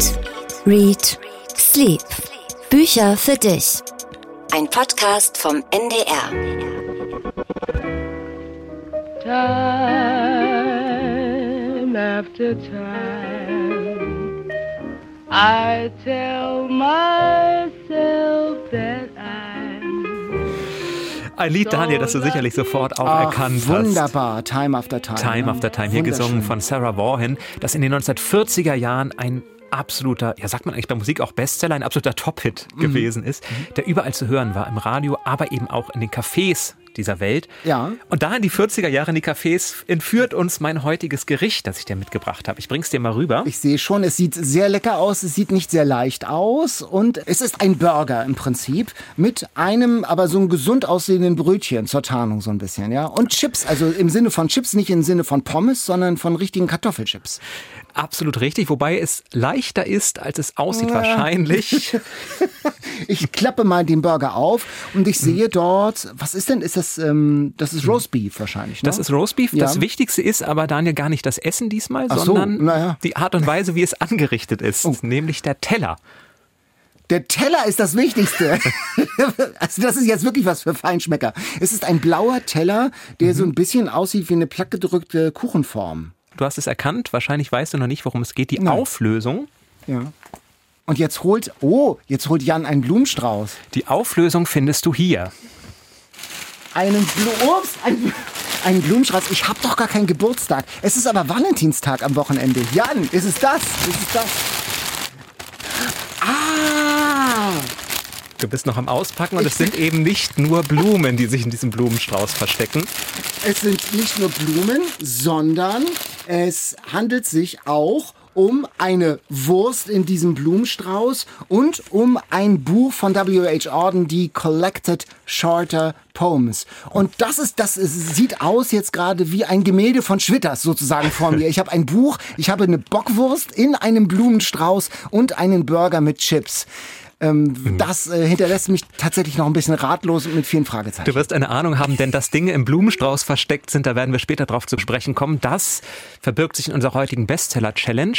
Eat, Read, Sleep. Bücher für dich. Ein Podcast vom NDR. Time after time, I tell myself that Ein Lied, Daniel, das du sicherlich sofort auch Ach, erkannt hast. Wunderbar, Time After Time. Time ne? After Time, hier gesungen von Sarah Vaughan, das in den 1940er Jahren ein absoluter, ja sagt man eigentlich bei Musik auch Bestseller, ein absoluter Top-Hit Mhm. gewesen ist, der überall zu hören war, im Radio, aber eben auch in den Cafés dieser Welt. Ja. Und da in die 40er Jahre in die Cafés entführt uns mein heutiges Gericht, das ich dir mitgebracht habe. Ich bring's dir mal rüber. Ich sehe schon, es sieht sehr lecker aus, es sieht nicht sehr leicht aus und es ist ein Burger im Prinzip mit einem, aber so einem gesund aussehenden Brötchen zur Tarnung so ein bisschen, ja. Und Chips, also im Sinne von Chips, nicht im Sinne von Pommes, sondern von richtigen Kartoffelchips. Absolut richtig, wobei es leichter ist, als es aussieht wahrscheinlich. Ich klappe mal den Burger auf und ich sehe dort, was ist denn, ist das, ähm, das ist Roastbeef wahrscheinlich, ne? Das ist Roastbeef. Ja. Das Wichtigste ist aber, Daniel, gar nicht das Essen diesmal, Ach so, sondern naja. die Art und Weise, wie es angerichtet ist, Oh. nämlich der Teller. Der Teller ist das Wichtigste. also das ist jetzt wirklich was für Feinschmecker. Es ist ein blauer Teller, der so ein bisschen aussieht wie eine plattgedrückte Kuchenform. Du hast es erkannt, wahrscheinlich weißt du noch nicht, worum es geht. Die Auflösung. Ja. Und jetzt holt, oh, jetzt holt Jan einen Blumenstrauß. Die Auflösung findest du hier. Einen Blu Ups, ein, einen Blumenstrauß. Ich habe doch gar keinen Geburtstag. Es ist aber Valentinstag am Wochenende. Jan, ist es das? Ist es das? Ah! Du bist noch am Auspacken und es sind eben nicht nur Blumen, die sich in diesem Blumenstrauß verstecken. Es sind nicht nur Blumen, sondern es handelt sich auch um eine Wurst in diesem Blumenstrauß und um ein Buch von W.H. Auden, die Collected Shorter Poems. Und das ist, das ist, sieht aus jetzt gerade wie ein Gemälde von Schwitters sozusagen vor mir. Ich habe ein Buch, ich habe eine Bockwurst in einem Blumenstrauß und einen Burger mit Chips. Ähm, Das äh, hinterlässt mich tatsächlich noch ein bisschen ratlos und mit vielen Fragezeichen. Du wirst eine Ahnung haben, denn dass Dinge im Blumenstrauß versteckt sind, da werden wir später drauf zu sprechen kommen. Das verbirgt sich in unserer heutigen Bestseller-Challenge.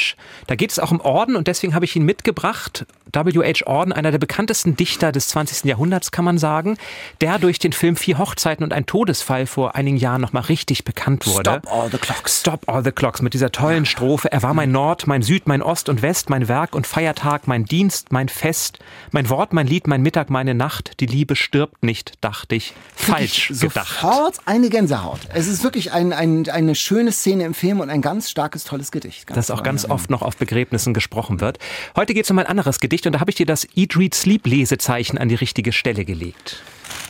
Da geht es auch um Orden und deswegen habe ich ihn mitgebracht. W.H. Auden, einer der bekanntesten Dichter des 20. Jahrhunderts, kann man sagen, der durch den Film Vier Hochzeiten und ein Todesfall vor einigen Jahren nochmal richtig bekannt wurde. Stop all the clocks. Stop all the clocks mit dieser tollen Strophe. Er war mein Nord, mein Süd, mein Ost und West, mein Werk und Feiertag, mein Dienst, mein Fest, mein Wort, mein Lied, mein Mittag, meine Nacht. Die Liebe stirbt nicht, dachte ich. Falsch Wirklich gedacht. Sofort eine Gänsehaut. Es ist wirklich ein, ein, eine schöne Szene im Film und ein ganz starkes, tolles Gedicht. Ganz Das auch ganz oft noch auf Begräbnissen gesprochen wird. Heute geht es um ein anderes Gedicht und da habe ich dir das Eat, Read, Sleep Lesezeichen an die richtige Stelle gelegt.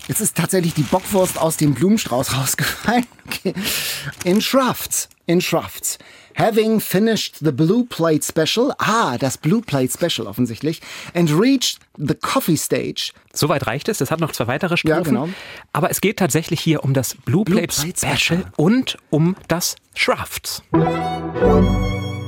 Jetzt ist tatsächlich die Bockwurst aus dem Blumenstrauß rausgefallen. Okay. In Shrafts. In Shrafts. Having finished the Blue Plate Special, ah, das Blue Plate Special offensichtlich, and reached the coffee stage, Soweit reicht es. Es hat noch zwei weitere Strophen. Ja, genau. Aber es geht tatsächlich hier um das Blue Blue Plate Plate Special Special. und um das Schrafts.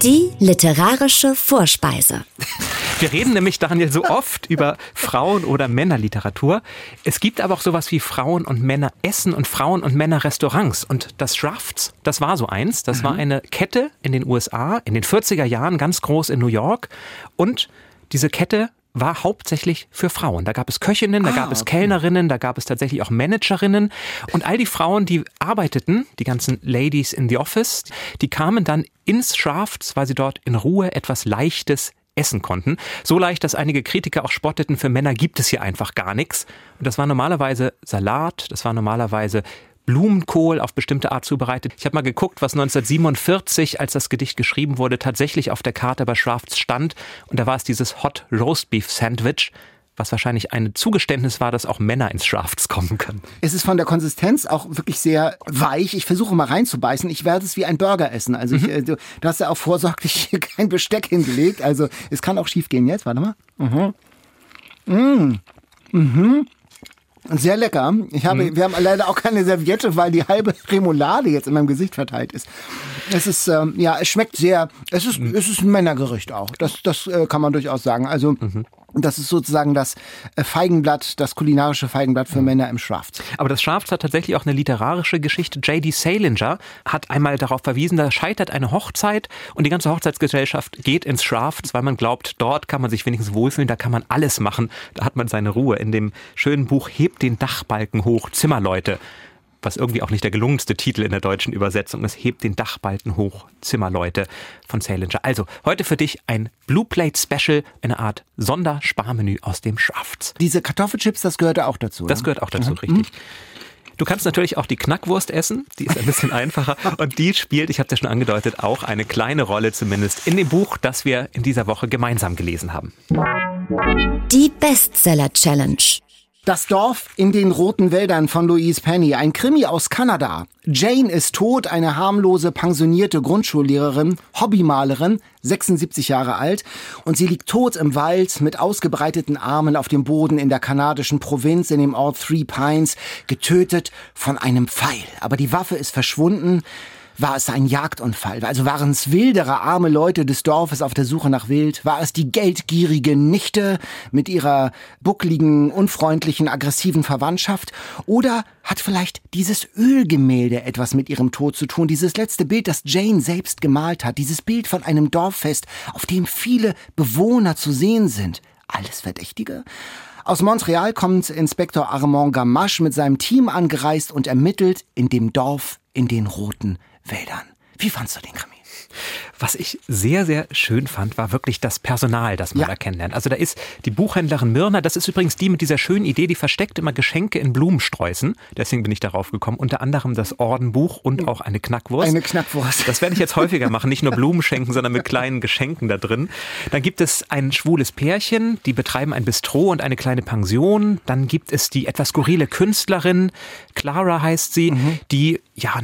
Die literarische Vorspeise. Wir reden nämlich, Daniel, so oft über Frauen- oder Männerliteratur. Es gibt aber auch sowas wie Frauen- und Männeressen und Frauen- und Männerrestaurants. Und das Schrafts, das war so eins. Das war eine Kette in den USA in den 40er Jahren, ganz groß in New York. Und diese Kette war hauptsächlich für Frauen. Da gab es Köchinnen, da gab es Kellnerinnen, da gab es tatsächlich auch Managerinnen. Und all die Frauen, die arbeiteten, die ganzen Ladies in the Office, die kamen dann ins Schrafts, weil sie dort in Ruhe etwas Leichtes essen konnten. So leicht, dass einige Kritiker auch spotteten, für Männer gibt es hier einfach gar nichts. Und das war normalerweise Salat, das war normalerweise Blumenkohl auf bestimmte Art zubereitet. Ich habe mal geguckt, was 1947, als das Gedicht geschrieben wurde, tatsächlich auf der Karte bei Schrafts stand. Und da war es dieses Hot Roast Beef Sandwich, was wahrscheinlich ein Zugeständnis war, dass auch Männer ins Schrafts kommen können. Es ist von der Konsistenz auch wirklich sehr weich. Ich versuche mal reinzubeißen. Ich werde es wie ein Burger essen. Also ich, äh, du, hast ja auch vorsorglich hier kein Besteck hingelegt. Also es kann auch schief gehen jetzt. Warte mal. Mhm. Mm. Mhm. Sehr lecker. Ich habe, wir haben leider auch keine Serviette, weil die halbe Remoulade jetzt in meinem Gesicht verteilt ist. Es ist, ähm, ja, es schmeckt sehr, es ist, es ist ein Männergericht auch. Das, das äh, kann man durchaus sagen. Also, Das ist sozusagen das äh, Feigenblatt, das kulinarische Feigenblatt für Männer im Schraft. Aber das Schraft hat tatsächlich auch eine literarische Geschichte. J.D. Salinger hat einmal darauf verwiesen, da scheitert eine Hochzeit und die ganze Hochzeitsgesellschaft geht ins Schraft, weil man glaubt, dort kann man sich wenigstens wohlfühlen, da kann man alles machen. Da hat man seine Ruhe. In dem schönen Buch Hebt den Dachbalken hoch, Zimmerleute was irgendwie auch nicht der gelungenste Titel in der deutschen Übersetzung ist, hebt den Dachbalken hoch, Zimmerleute von Salinger. Also heute für dich ein Blue Plate Special, eine Art Sondersparmenü aus dem Schafts. Diese Kartoffelchips, das gehört auch dazu. Das gehört auch dazu, mhm. richtig. Du kannst natürlich auch die Knackwurst essen, die ist ein bisschen einfacher und die spielt, ich habe es ja schon angedeutet, auch eine kleine Rolle zumindest in dem Buch, das wir in dieser Woche gemeinsam gelesen haben. Die Bestseller Challenge. Das Dorf in den roten Wäldern von Louise Penny, ein Krimi aus Kanada. Jane ist tot, eine harmlose pensionierte Grundschullehrerin, Hobbymalerin, 76 Jahre alt, und sie liegt tot im Wald mit ausgebreiteten Armen auf dem Boden in der kanadischen Provinz in dem Ort Three Pines, getötet von einem Pfeil. Aber die Waffe ist verschwunden. War es ein Jagdunfall? Also waren es wildere, arme Leute des Dorfes auf der Suche nach Wild? War es die geldgierige Nichte mit ihrer buckligen, unfreundlichen, aggressiven Verwandtschaft? Oder hat vielleicht dieses Ölgemälde etwas mit ihrem Tod zu tun? Dieses letzte Bild, das Jane selbst gemalt hat. Dieses Bild von einem Dorffest, auf dem viele Bewohner zu sehen sind. Alles Verdächtige? Aus Montreal kommt Inspektor Armand Gamache mit seinem Team angereist und ermittelt in dem Dorf in den roten Wäldern. Wie fandst du den Krimi? Was ich sehr, sehr schön fand, war wirklich das Personal, das man ja. da kennenlernt. Also da ist die Buchhändlerin Mirna, das ist übrigens die mit dieser schönen Idee, die versteckt immer Geschenke in Blumensträußen. Deswegen bin ich darauf gekommen. Unter anderem das Ordenbuch und auch eine Knackwurst. Eine Knackwurst. Das werde ich jetzt häufiger machen. Nicht nur Blumen schenken, sondern mit kleinen Geschenken da drin. Dann gibt es ein schwules Pärchen, die betreiben ein Bistro und eine kleine Pension. Dann gibt es die etwas skurrile Künstlerin, Clara heißt sie, mhm. die ja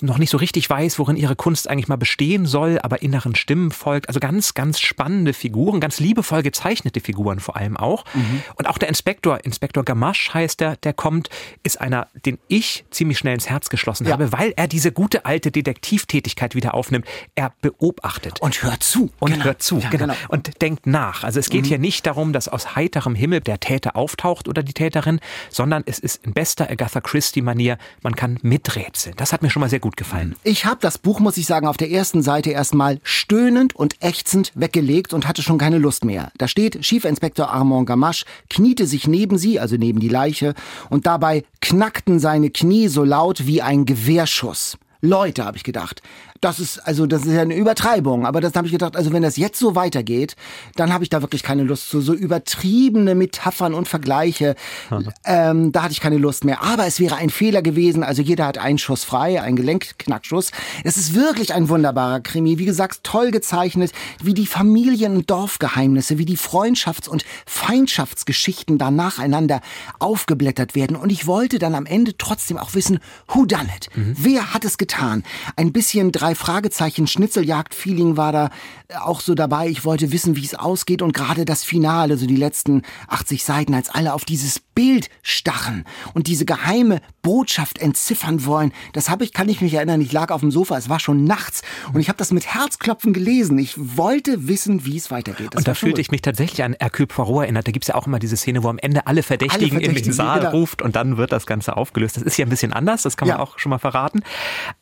noch nicht so richtig weiß, worin ihre Kunst eigentlich mal bestehen soll, aber inneren Stimmen folgt. Also ganz, ganz spannende Figuren, ganz liebevoll gezeichnete Figuren vor allem auch. Mhm. Und auch der Inspektor, Inspektor Gamache heißt der, der kommt, ist einer, den ich ziemlich schnell ins Herz geschlossen ja. habe, weil er diese gute alte Detektivtätigkeit wieder aufnimmt. Er beobachtet. Und hört zu. Und genau. hört zu, ja, genau. genau. Und denkt nach. Also es geht mhm. hier nicht darum, dass aus heiterem Himmel der Täter auftaucht oder die Täterin, sondern es ist in bester Agatha Christie-Manier, man kann miträtseln. Das hat mir schon mal sehr gut gefallen. Ich habe das Buch, muss ich sagen, auf der ersten Seite erstmal stöhnend und ächzend weggelegt und hatte schon keine Lust mehr. Da steht, Schiefinspektor Armand Gamache kniete sich neben sie, also neben die Leiche, und dabei knackten seine Knie so laut wie ein Gewehrschuss. Leute, habe ich gedacht, das ist, also das ist ja eine Übertreibung, aber das habe ich gedacht, also wenn das jetzt so weitergeht, dann habe ich da wirklich keine Lust zu. So übertriebene Metaphern und Vergleiche, ähm, da hatte ich keine Lust mehr. Aber es wäre ein Fehler gewesen, also jeder hat einen Schuss frei, einen Gelenkknackschuss. Es ist wirklich ein wunderbarer Krimi. Wie gesagt, toll gezeichnet, wie die Familien- und Dorfgeheimnisse, wie die Freundschafts- und Feindschaftsgeschichten da nacheinander aufgeblättert werden. Und ich wollte dann am Ende trotzdem auch wissen, who done it? Mhm. Wer hat es getan? Ein bisschen drei drei Fragezeichen Schnitzeljagd-Feeling war da äh, auch so dabei. Ich wollte wissen, wie es ausgeht und gerade das Finale, so die letzten 80 Seiten, als alle auf dieses Bild starren und diese geheime Botschaft entziffern wollen. Das habe ich, kann ich mich erinnern. Ich lag auf dem Sofa, es war schon nachts und ich habe das mit Herzklopfen gelesen. Ich wollte wissen, wie es weitergeht. Das und da fühlte ich mich tatsächlich an Hercule Poirot erinnert. Da gibt es ja auch immer diese Szene, wo am Ende alle Verdächtigen, alle Verdächtigen in den Saal genau. ruft und dann wird das Ganze aufgelöst. Das ist ja ein bisschen anders, das kann man ja. auch schon mal verraten.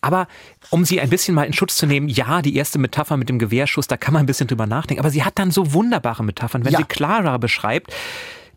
Aber um sie ein bisschen mal in Schutz zu nehmen, ja, die erste Metapher mit dem Gewehrschuss, da kann man ein bisschen drüber nachdenken. Aber sie hat dann so wunderbare Metaphern, wenn ja. sie Clara beschreibt,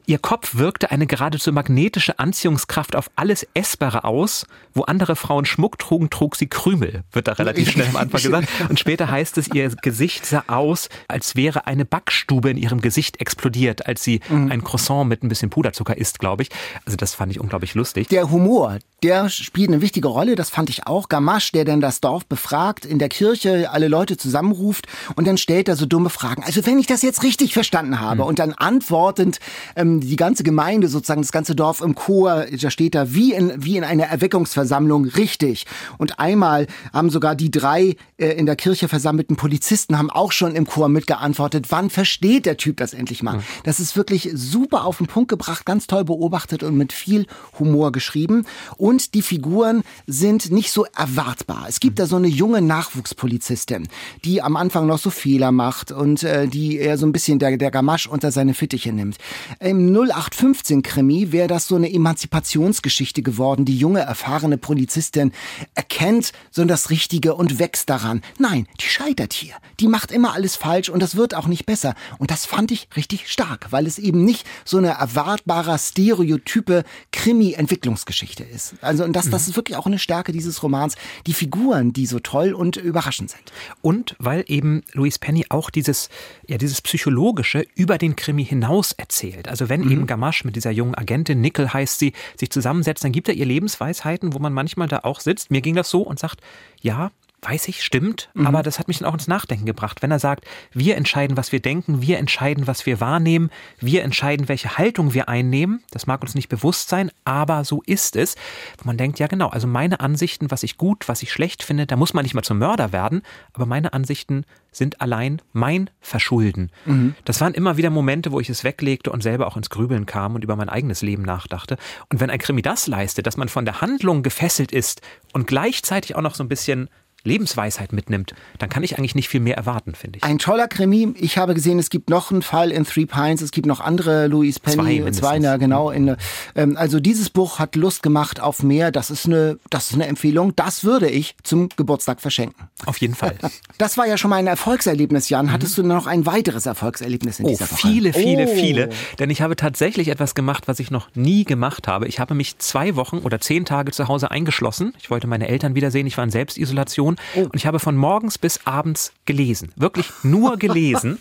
Ihr Kopf wirkte eine geradezu magnetische Anziehungskraft auf alles Essbare aus. Wo andere Frauen Schmuck trugen, trug sie Krümel, wird da relativ schnell am Anfang gesagt. Und später heißt es, ihr Gesicht sah aus, als wäre eine Backstube in ihrem Gesicht explodiert, als sie mhm. ein Croissant mit ein bisschen Puderzucker isst, glaube ich. Also das fand ich unglaublich lustig. Der Humor, der spielt eine wichtige Rolle, das fand ich auch. Gamache, der dann das Dorf befragt, in der Kirche alle Leute zusammenruft und dann stellt er so dumme Fragen. Also wenn ich das jetzt richtig verstanden habe mhm. und dann antwortend ähm, die ganze Gemeinde, sozusagen das ganze Dorf im Chor, da steht da wie in, wie in einer Erweckungsversammlung richtig. Und einmal haben sogar die drei äh, in der Kirche versammelten Polizisten haben auch schon im Chor mitgeantwortet, wann versteht der Typ das endlich mal? Mhm. Das ist wirklich super auf den Punkt gebracht, ganz toll beobachtet und mit viel Humor geschrieben. Und und die Figuren sind nicht so erwartbar. Es gibt da so eine junge Nachwuchspolizistin, die am Anfang noch so Fehler macht und äh, die eher so ein bisschen der, der Gamasch unter seine Fittiche nimmt. Im 0815-Krimi wäre das so eine Emanzipationsgeschichte geworden. Die junge, erfahrene Polizistin erkennt so das Richtige und wächst daran. Nein, die scheitert hier. Die macht immer alles falsch und das wird auch nicht besser. Und das fand ich richtig stark, weil es eben nicht so eine erwartbarer, stereotype Krimi-Entwicklungsgeschichte ist. Also, und das, das ist wirklich auch eine Stärke dieses Romans. Die Figuren, die so toll und überraschend sind. Und weil eben Louise Penny auch dieses, ja, dieses Psychologische über den Krimi hinaus erzählt. Also wenn mhm. eben Gamache mit dieser jungen Agentin, Nickel heißt sie, sich zusammensetzt, dann gibt er ihr Lebensweisheiten, wo man manchmal da auch sitzt. Mir ging das so und sagt, ja, weiß ich, stimmt, mhm. aber das hat mich dann auch ins Nachdenken gebracht. Wenn er sagt, wir entscheiden, was wir denken, wir entscheiden, was wir wahrnehmen, wir entscheiden, welche Haltung wir einnehmen, das mag uns nicht bewusst sein, aber so ist es. Wo man denkt, ja genau, also meine Ansichten, was ich gut, was ich schlecht finde, da muss man nicht mal zum Mörder werden, aber meine Ansichten sind allein mein Verschulden. Mhm. Das waren immer wieder Momente, wo ich es weglegte und selber auch ins Grübeln kam und über mein eigenes Leben nachdachte. Und wenn ein Krimi das leistet, dass man von der Handlung gefesselt ist und gleichzeitig auch noch so ein bisschen Lebensweisheit mitnimmt, dann kann ich eigentlich nicht viel mehr erwarten, finde ich. Ein toller Krimi. Ich habe gesehen, es gibt noch einen Fall in Three Pines, es gibt noch andere Louise Penny, zwei, zwei na, genau. In, ähm, also dieses Buch hat Lust gemacht auf mehr. Das ist eine, das ist eine Empfehlung. Das würde ich zum Geburtstag verschenken. Auf jeden Fall. Das war ja schon mal ein Erfolgserlebnis, Jan. Hattest mhm. du noch ein weiteres Erfolgserlebnis in oh, dieser Woche? Viele, viele, oh. viele. Denn ich habe tatsächlich etwas gemacht, was ich noch nie gemacht habe. Ich habe mich zwei Wochen oder zehn Tage zu Hause eingeschlossen. Ich wollte meine Eltern wiedersehen. Ich war in Selbstisolation Oh. Und ich habe von morgens bis abends gelesen. Wirklich nur gelesen.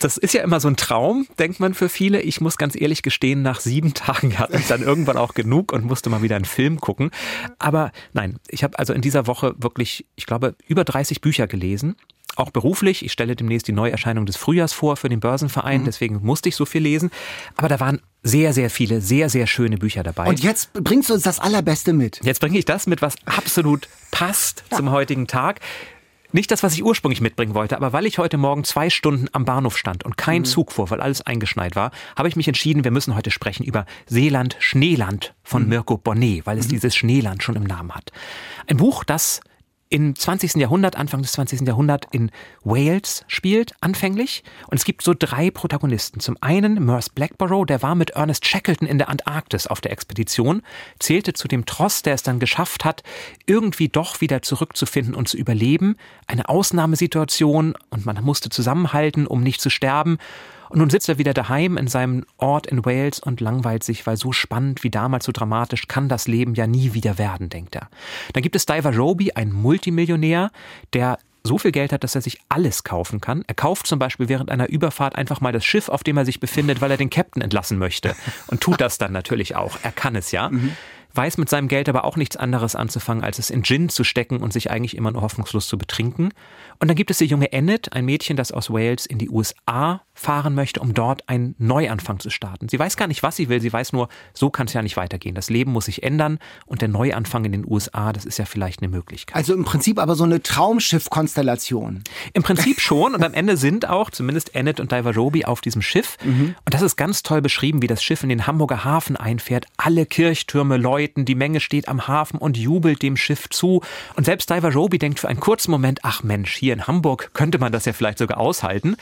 Das ist ja immer so ein Traum, denkt man für viele. Ich muss ganz ehrlich gestehen, nach sieben Tagen hatte ich dann irgendwann auch genug und musste mal wieder einen Film gucken. Aber nein, ich habe also in dieser Woche wirklich, ich glaube, über 30 Bücher gelesen auch beruflich. Ich stelle demnächst die Neuerscheinung des Frühjahrs vor für den Börsenverein, mhm. deswegen musste ich so viel lesen. Aber da waren sehr, sehr viele, sehr, sehr schöne Bücher dabei. Und jetzt bringst du uns das Allerbeste mit. Jetzt bringe ich das mit, was absolut passt ja. zum heutigen Tag. Nicht das, was ich ursprünglich mitbringen wollte, aber weil ich heute Morgen zwei Stunden am Bahnhof stand und kein mhm. Zug fuhr, weil alles eingeschneit war, habe ich mich entschieden, wir müssen heute sprechen über Seeland, Schneeland von mhm. Mirko Bonnet, weil es mhm. dieses Schneeland schon im Namen hat. Ein Buch, das im 20. Jahrhundert, Anfang des 20. Jahrhunderts in Wales spielt, anfänglich. Und es gibt so drei Protagonisten. Zum einen Merce Blackborough, der war mit Ernest Shackleton in der Antarktis auf der Expedition, zählte zu dem Tross, der es dann geschafft hat, irgendwie doch wieder zurückzufinden und zu überleben. Eine Ausnahmesituation und man musste zusammenhalten, um nicht zu sterben. Und nun sitzt er wieder daheim in seinem Ort in Wales und langweilt sich, weil so spannend wie damals, so dramatisch kann das Leben ja nie wieder werden, denkt er. Dann gibt es Diver Roby, ein Multimillionär, der so viel Geld hat, dass er sich alles kaufen kann. Er kauft zum Beispiel während einer Überfahrt einfach mal das Schiff, auf dem er sich befindet, weil er den Captain entlassen möchte. Und tut das dann natürlich auch. Er kann es ja. Mhm weiß mit seinem Geld aber auch nichts anderes anzufangen, als es in Gin zu stecken und sich eigentlich immer nur hoffnungslos zu betrinken. Und dann gibt es die junge Enid, ein Mädchen, das aus Wales in die USA fahren möchte, um dort einen Neuanfang zu starten. Sie weiß gar nicht, was sie will, sie weiß nur, so kann es ja nicht weitergehen. Das Leben muss sich ändern und der Neuanfang in den USA, das ist ja vielleicht eine Möglichkeit. Also im Prinzip aber so eine Traumschiff-Konstellation. Im Prinzip schon und am Ende sind auch zumindest Enid und Diverjobi auf diesem Schiff. Mhm. Und das ist ganz toll beschrieben, wie das Schiff in den Hamburger Hafen einfährt. Alle Kirchtürme läuten, die Menge steht am Hafen und jubelt dem Schiff zu. Und selbst Diverjobi denkt für einen kurzen Moment, ach Mensch, hier in Hamburg könnte man das ja vielleicht sogar aushalten.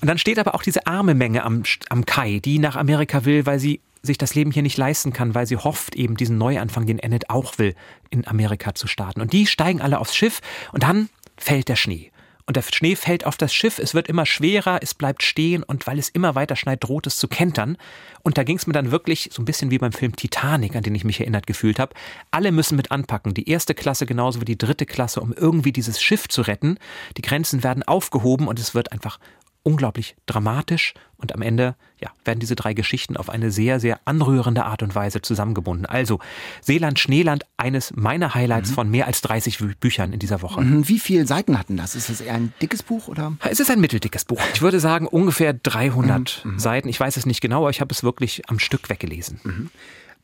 Und dann steht aber auch diese arme Menge am, am Kai, die nach Amerika will, weil sie sich das Leben hier nicht leisten kann, weil sie hofft, eben diesen Neuanfang, den Enid auch will, in Amerika zu starten. Und die steigen alle aufs Schiff und dann fällt der Schnee. Und der Schnee fällt auf das Schiff, es wird immer schwerer, es bleibt stehen und weil es immer weiter schneit, droht es zu kentern. Und da ging es mir dann wirklich so ein bisschen wie beim Film Titanic, an den ich mich erinnert gefühlt habe. Alle müssen mit anpacken, die erste Klasse genauso wie die dritte Klasse, um irgendwie dieses Schiff zu retten. Die Grenzen werden aufgehoben und es wird einfach unglaublich dramatisch und am Ende ja, werden diese drei Geschichten auf eine sehr, sehr anrührende Art und Weise zusammengebunden. Also Seeland, Schneeland, eines meiner Highlights mhm. von mehr als 30 Büchern in dieser Woche. Mhm. Wie viele Seiten hatten das? Ist das eher ein dickes Buch? oder? Es ist ein mitteldickes Buch. Ich würde sagen ungefähr 300 mhm. mhm. Seiten. Ich weiß es nicht genau, aber ich habe es wirklich am Stück weggelesen. Mhm.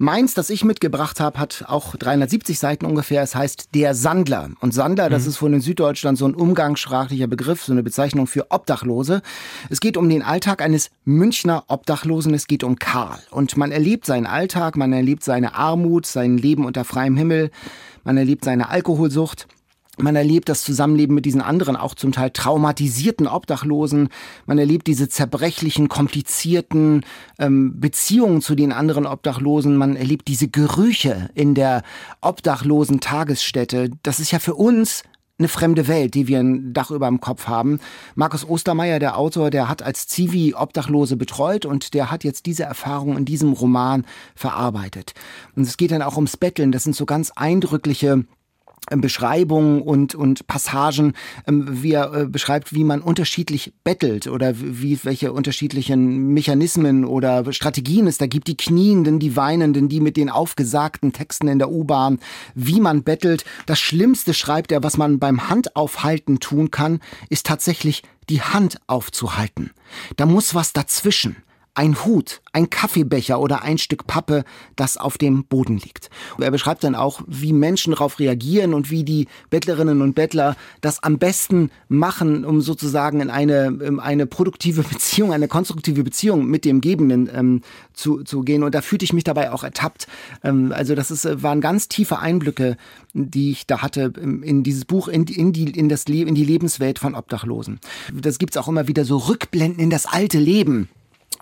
Meins, das ich mitgebracht habe, hat auch 370 Seiten ungefähr. Es heißt Der Sandler. Und Sandler, mhm. das ist von in Süddeutschland so ein umgangssprachlicher Begriff, so eine Bezeichnung für Obdachlose. Es geht um den Alltag eines Münchner Obdachlosen. Es geht um Karl. Und man erlebt seinen Alltag, man erlebt seine Armut, sein Leben unter freiem Himmel, man erlebt seine Alkoholsucht. Man erlebt das Zusammenleben mit diesen anderen, auch zum Teil traumatisierten Obdachlosen. Man erlebt diese zerbrechlichen, komplizierten ähm, Beziehungen zu den anderen Obdachlosen. Man erlebt diese Gerüche in der obdachlosen Tagesstätte. Das ist ja für uns eine fremde Welt, die wir ein Dach über dem Kopf haben. Markus Ostermeier, der Autor, der hat als Zivi Obdachlose betreut und der hat jetzt diese Erfahrung in diesem Roman verarbeitet. Und es geht dann auch ums Betteln. Das sind so ganz eindrückliche Beschreibungen und, und Passagen, ähm, wie er äh, beschreibt, wie man unterschiedlich bettelt oder wie, welche unterschiedlichen Mechanismen oder Strategien es da gibt, die Knienden, die Weinenden, die mit den aufgesagten Texten in der U-Bahn, wie man bettelt. Das Schlimmste, schreibt er, was man beim Handaufhalten tun kann, ist tatsächlich die Hand aufzuhalten. Da muss was dazwischen ein Hut, ein Kaffeebecher oder ein Stück Pappe, das auf dem Boden liegt. Er beschreibt dann auch, wie Menschen darauf reagieren und wie die Bettlerinnen und Bettler das am besten machen, um sozusagen in eine, in eine produktive Beziehung, eine konstruktive Beziehung mit dem Gebenden ähm, zu, zu gehen. Und da fühlte ich mich dabei auch ertappt. Ähm, also das ist, waren ganz tiefe Einblicke, die ich da hatte in dieses Buch, in, in, die, in, das in die Lebenswelt von Obdachlosen. Das gibt's auch immer wieder so Rückblenden in das alte Leben ähm,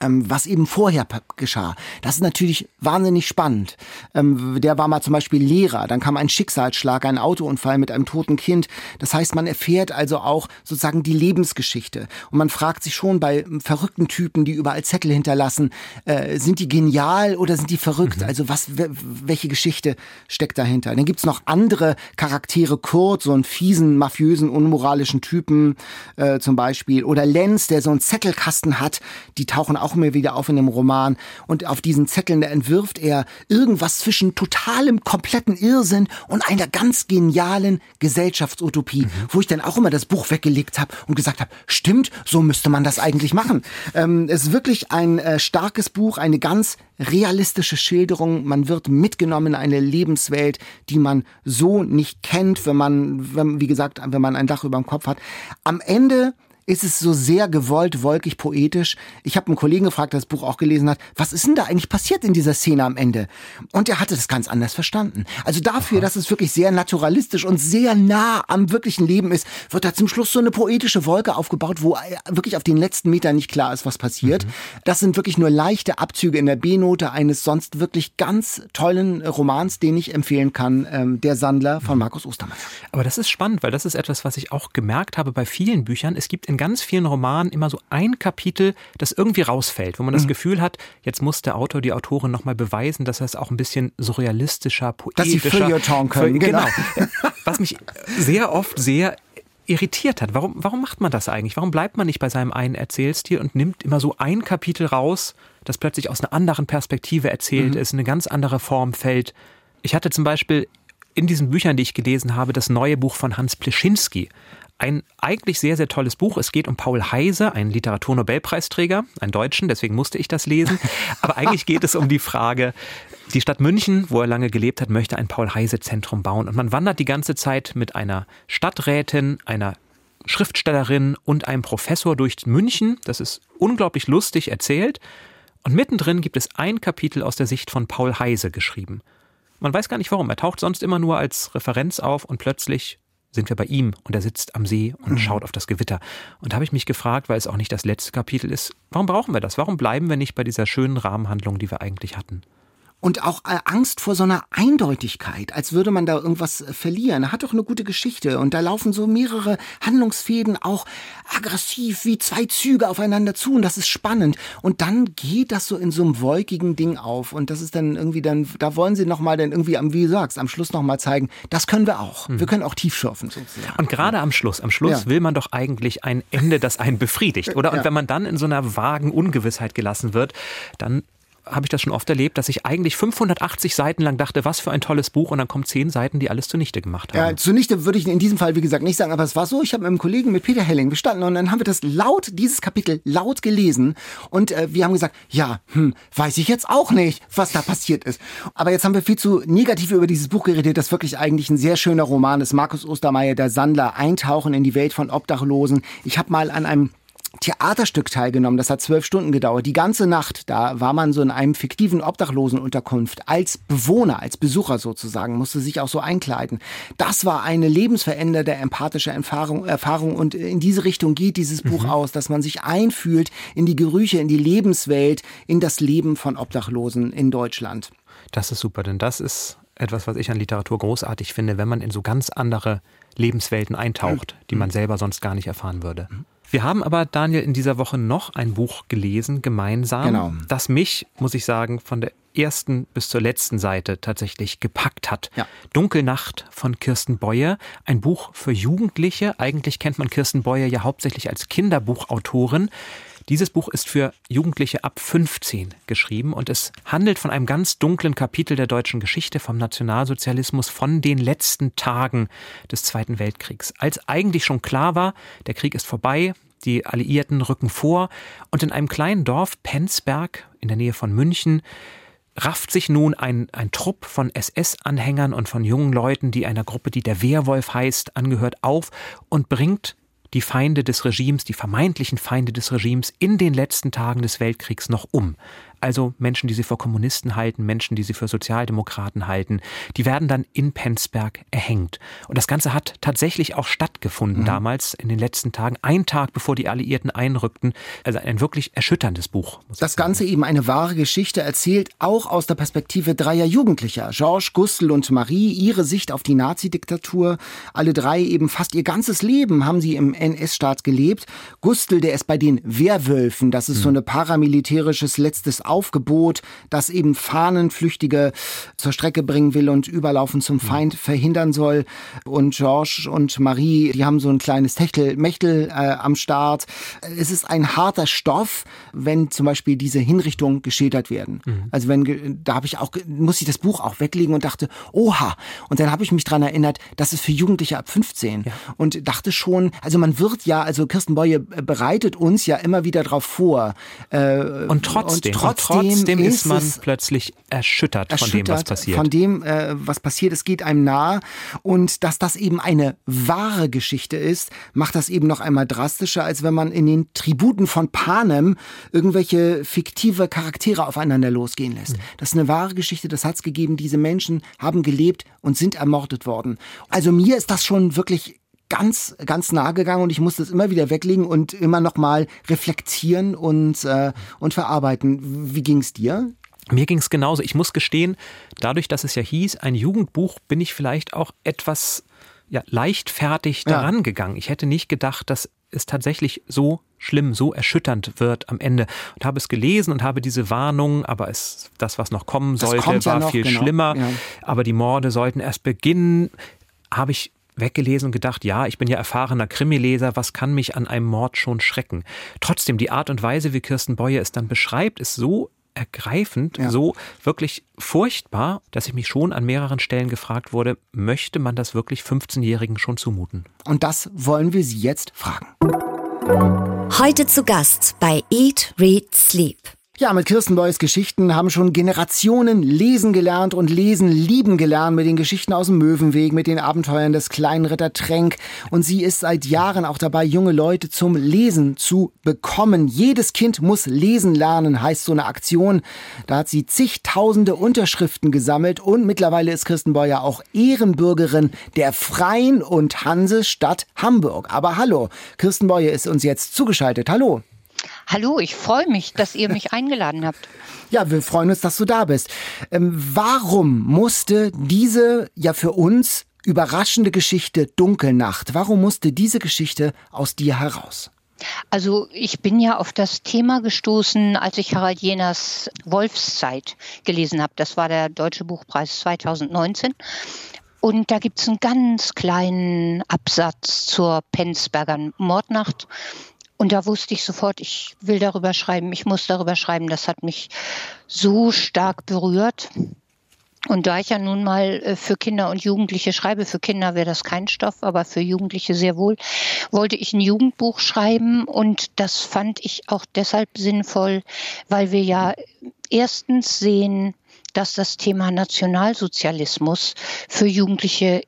was eben vorher geschah. Das ist natürlich wahnsinnig spannend. Ähm, der war mal zum Beispiel Lehrer, dann kam ein Schicksalsschlag, ein Autounfall mit einem toten Kind. Das heißt, man erfährt also auch sozusagen die Lebensgeschichte. Und man fragt sich schon bei verrückten Typen, die überall Zettel hinterlassen, äh, sind die genial oder sind die verrückt? Mhm. Also was, welche Geschichte steckt dahinter? Dann gibt's noch andere Charaktere, Kurt, so einen fiesen, mafiösen, unmoralischen Typen äh, zum Beispiel. Oder Lenz, der so einen Zettelkasten hat, die tauchen auch immer wieder auf in dem Roman. Und auf diesen Zetteln, da entwirft er irgendwas zwischen totalem, kompletten Irrsinn und einer ganz genialen Gesellschaftsutopie, mhm. wo ich dann auch immer das Buch weggelegt habe und gesagt habe, stimmt, so müsste man das eigentlich machen. Ähm, es ist wirklich ein äh, starkes Buch, eine ganz realistische Schilderung. Man wird mitgenommen in eine Lebenswelt, die man so nicht kennt, wenn man, wenn, wie gesagt, wenn man ein Dach über dem Kopf hat. Am Ende ist es so sehr gewollt, wolkig, poetisch. Ich habe einen Kollegen gefragt, der das Buch auch gelesen hat, was ist denn da eigentlich passiert in dieser Szene am Ende? Und er hatte das ganz anders verstanden. Also dafür, Aha. dass es wirklich sehr naturalistisch und sehr nah am wirklichen Leben ist, wird da zum Schluss so eine poetische Wolke aufgebaut, wo wirklich auf den letzten Metern nicht klar ist, was passiert. Mhm. Das sind wirklich nur leichte Abzüge in der B-Note eines sonst wirklich ganz tollen Romans, den ich empfehlen kann, ähm, Der Sandler von mhm. Markus Ostermann. Aber das ist spannend, weil das ist etwas, was ich auch gemerkt habe bei vielen Büchern. Es gibt in in ganz vielen Romanen immer so ein Kapitel, das irgendwie rausfällt, wo man das mhm. Gefühl hat, jetzt muss der Autor, die Autorin nochmal beweisen, dass er es auch ein bisschen surrealistischer, poetischer... Dass sie können, genau. genau. Was mich sehr oft sehr irritiert hat. Warum, warum macht man das eigentlich? Warum bleibt man nicht bei seinem einen Erzählstil und nimmt immer so ein Kapitel raus, das plötzlich aus einer anderen Perspektive erzählt mhm. ist, eine ganz andere Form fällt? Ich hatte zum Beispiel in diesen Büchern, die ich gelesen habe, das neue Buch von Hans Pleschinski. Ein eigentlich sehr, sehr tolles Buch. Es geht um Paul Heise, einen Literaturnobelpreisträger, einen Deutschen, deswegen musste ich das lesen. Aber eigentlich geht es um die Frage, die Stadt München, wo er lange gelebt hat, möchte ein Paul-Heise-Zentrum bauen. Und man wandert die ganze Zeit mit einer Stadträtin, einer Schriftstellerin und einem Professor durch München. Das ist unglaublich lustig erzählt. Und mittendrin gibt es ein Kapitel aus der Sicht von Paul Heise geschrieben. Man weiß gar nicht warum. Er taucht sonst immer nur als Referenz auf und plötzlich sind wir bei ihm und er sitzt am See und mhm. schaut auf das Gewitter. Und da habe ich mich gefragt, weil es auch nicht das letzte Kapitel ist, warum brauchen wir das? Warum bleiben wir nicht bei dieser schönen Rahmenhandlung, die wir eigentlich hatten? Und auch äh, Angst vor so einer Eindeutigkeit, als würde man da irgendwas äh, verlieren. Er hat doch eine gute Geschichte und da laufen so mehrere Handlungsfäden auch aggressiv wie zwei Züge aufeinander zu und das ist spannend. Und dann geht das so in so einem wolkigen Ding auf und das ist dann irgendwie dann, da wollen sie nochmal dann irgendwie am, wie du sagst, am Schluss nochmal zeigen, das können wir auch. Mhm. Wir können auch tief schürfen sozusagen. Und gerade am Schluss, am Schluss ja. will man doch eigentlich ein Ende, das einen befriedigt, oder? Und ja. wenn man dann in so einer vagen Ungewissheit gelassen wird, dann habe ich das schon oft erlebt, dass ich eigentlich 580 Seiten lang dachte, was für ein tolles Buch und dann kommen zehn Seiten, die alles zunichte gemacht haben. Ja, zunichte würde ich in diesem Fall, wie gesagt, nicht sagen, aber es war so, ich habe mit einem Kollegen, mit Peter Helling, bestanden und dann haben wir das laut, dieses Kapitel laut gelesen und äh, wir haben gesagt, ja, hm, weiß ich jetzt auch nicht, was da passiert ist. Aber jetzt haben wir viel zu negativ über dieses Buch geredet, das wirklich eigentlich ein sehr schöner Roman ist. Markus Ostermeier, der Sandler, Eintauchen in die Welt von Obdachlosen. Ich habe mal an einem Theaterstück teilgenommen. Das hat zwölf Stunden gedauert. Die ganze Nacht, da war man so in einem fiktiven Obdachlosenunterkunft als Bewohner, als Besucher sozusagen, musste sich auch so einkleiden. Das war eine lebensverändernde, empathische Erfahrung, Erfahrung und in diese Richtung geht dieses Buch mhm. aus, dass man sich einfühlt in die Gerüche, in die Lebenswelt, in das Leben von Obdachlosen in Deutschland. Das ist super, denn das ist etwas, was ich an Literatur großartig finde, wenn man in so ganz andere Lebenswelten eintaucht, die man selber sonst gar nicht erfahren würde. Wir haben aber, Daniel, in dieser Woche noch ein Buch gelesen, gemeinsam, genau. das mich, muss ich sagen, von der ersten bis zur letzten Seite tatsächlich gepackt hat. Ja. Dunkelnacht von Kirsten Beuer, ein Buch für Jugendliche. Eigentlich kennt man Kirsten Beuer ja hauptsächlich als Kinderbuchautorin. Dieses Buch ist für Jugendliche ab 15 geschrieben und es handelt von einem ganz dunklen Kapitel der deutschen Geschichte, vom Nationalsozialismus, von den letzten Tagen des Zweiten Weltkriegs. Als eigentlich schon klar war, der Krieg ist vorbei, die Alliierten rücken vor und in einem kleinen Dorf, Penzberg, in der Nähe von München, rafft sich nun ein, ein Trupp von SS-Anhängern und von jungen Leuten, die einer Gruppe, die der Wehrwolf heißt, angehört, auf und bringt die Feinde des Regimes, die vermeintlichen Feinde des Regimes in den letzten Tagen des Weltkriegs noch um also Menschen, die sie für Kommunisten halten, Menschen, die sie für Sozialdemokraten halten, die werden dann in Penzberg erhängt. Und das Ganze hat tatsächlich auch stattgefunden mhm. damals in den letzten Tagen, ein Tag bevor die Alliierten einrückten. Also ein wirklich erschütterndes Buch. Das Ganze eben eine wahre Geschichte erzählt, auch aus der Perspektive dreier Jugendlicher. Georges, Gustl und Marie, ihre Sicht auf die Nazi-Diktatur. Alle drei eben fast ihr ganzes Leben haben sie im NS-Staat gelebt. Gustl, der ist bei den Wehrwölfen, das ist mhm. so eine paramilitärisches letztes Aufgebot, das eben Fahnenflüchtige zur Strecke bringen will und Überlaufen zum Feind verhindern soll. Und Georges und Marie, die haben so ein kleines Techtelmechtel äh, am Start. Es ist ein harter Stoff, wenn zum Beispiel diese Hinrichtungen geschildert werden. Mhm. Also wenn, da habe ich auch, muss ich das Buch auch weglegen und dachte, oha. Und dann habe ich mich dran erinnert, das ist für Jugendliche ab 15. Ja. Und dachte schon, also man wird ja, also Kirsten Boye bereitet uns ja immer wieder darauf vor. Äh, und trotzdem, und trotzdem trotzdem, trotzdem ist, ist, man plötzlich erschüttert, erschüttert, von dem, was passiert. Von dem, äh, was passiert. Es geht einem nah. Und dass das eben eine wahre Geschichte ist, macht das eben noch einmal drastischer, als wenn man in den Tributen von Panem irgendwelche fiktive Charaktere aufeinander losgehen lässt. Mhm. Das ist eine wahre Geschichte, das hat es gegeben. Diese Menschen haben gelebt und sind ermordet worden. Also mir ist das schon wirklich ganz, ganz nah gegangen und ich musste es immer wieder weglegen und immer noch mal reflektieren und, äh, und verarbeiten. Wie ging es dir? Mir ging es genauso. Ich muss gestehen, dadurch, dass es ja hieß, ein Jugendbuch, bin ich vielleicht auch etwas ja, leichtfertig daran ja. gegangen. Ich hätte nicht gedacht, dass es tatsächlich so schlimm, so erschütternd wird am Ende. Und habe es gelesen und habe diese Warnung, aber es, das, was noch kommen sollte, war ja noch, viel genau. schlimmer. Ja. Aber die Morde sollten erst beginnen. Habe ich weggelesen und gedacht, ja, ich bin ja erfahrener Krimileser, was kann mich an einem Mord schon schrecken? Trotzdem, die Art und Weise, wie Kirsten Beuer es dann beschreibt, ist so ergreifend, ja. so wirklich furchtbar, dass ich mich schon an mehreren Stellen gefragt wurde, möchte man das wirklich 15-Jährigen schon zumuten? Und das wollen wir Sie jetzt fragen. Heute zu Gast bei Eat, Read, Sleep. Ja, mit Kirsten Boys Geschichten haben schon Generationen lesen gelernt und lesen lieben gelernt mit den Geschichten aus dem Möwenweg, mit den Abenteuern des kleinen Ritter Tränk. Und sie ist seit Jahren auch dabei, junge Leute zum Lesen zu bekommen. Jedes Kind muss lesen lernen, heißt so eine Aktion. Da hat sie zigtausende Unterschriften gesammelt und mittlerweile ist Kirsten Boyer auch Ehrenbürgerin der Freien und Hansestadt Hamburg. Aber hallo, Kirsten Boyer ist uns jetzt zugeschaltet. Hallo. Hallo, ich freue mich, dass ihr mich eingeladen habt. Ja, wir freuen uns, dass du da bist. Ähm, warum musste diese ja für uns überraschende Geschichte Dunkelnacht, warum musste diese Geschichte aus dir heraus? Also ich bin ja auf das Thema gestoßen, als ich Harald Jeners Wolfszeit gelesen habe. Das war der Deutsche Buchpreis 2019. Und da gibt es einen ganz kleinen Absatz zur Penzberger Mordnacht. Und da wusste ich sofort, ich will darüber schreiben, ich muss darüber schreiben. Das hat mich so stark berührt. Und da ich ja nun mal äh, für Kinder und Jugendliche schreibe, für Kinder wäre das kein Stoff, aber für Jugendliche sehr wohl, wollte ich ein Jugendbuch schreiben und das fand ich auch deshalb sinnvoll, weil wir ja erstens sehen, dass das Thema Nationalsozialismus für Jugendliche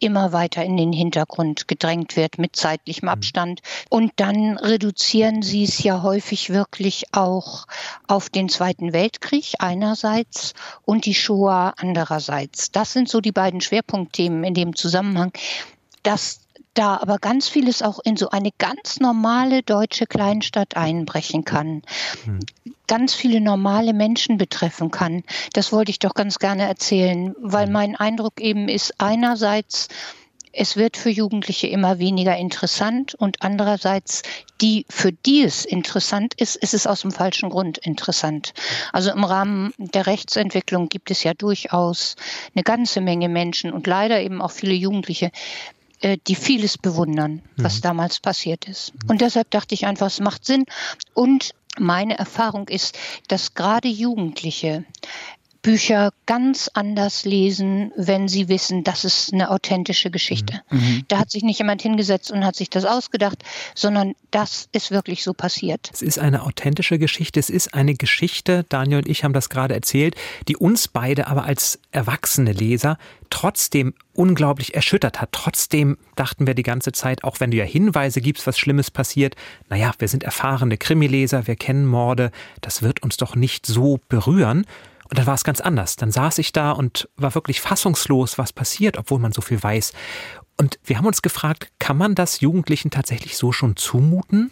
immer weiter in den Hintergrund gedrängt wird mit zeitlichem mhm. Abstand. Und dann reduzieren sie es ja häufig wirklich auch auf den Zweiten Weltkrieg einerseits und die Shoah andererseits. Das sind so die beiden Schwerpunktthemen in dem Zusammenhang. Das da aber ganz vieles auch in so eine ganz normale deutsche Kleinstadt einbrechen kann, hm. ganz viele normale Menschen betreffen kann. Das wollte ich doch ganz gerne erzählen, weil hm. mein Eindruck eben ist, einerseits, es wird für Jugendliche immer weniger interessant und andererseits die, für die es interessant ist, ist es aus dem falschen Grund interessant. Also im Rahmen der Rechtsentwicklung gibt es ja durchaus eine ganze Menge Menschen und leider eben auch viele Jugendliche, die vieles bewundern, was mhm. damals passiert ist. Und deshalb dachte ich einfach, es macht Sinn. Und meine Erfahrung ist, dass gerade Jugendliche Bücher ganz anders lesen, wenn sie wissen, das ist eine authentische Geschichte. Mhm. mhm. Da hat sich nicht jemand hingesetzt und hat sich das ausgedacht, sondern das ist wirklich so passiert. Es ist eine authentische Geschichte. Es ist eine Geschichte, Daniel und ich haben das gerade erzählt, die uns beide aber als erwachsene Leser trotzdem unglaublich erschüttert hat. Trotzdem dachten wir die ganze Zeit, auch wenn du ja Hinweise gibst, was Schlimmes passiert, naja, wir sind erfahrene Krimileser, wir kennen Morde, das wird uns doch nicht so berühren. Und dann war es ganz anders. Dann saß ich da und war wirklich fassungslos, was passiert, obwohl man so viel weiß. Und wir haben uns gefragt, kann man das Jugendlichen tatsächlich so schon zumuten?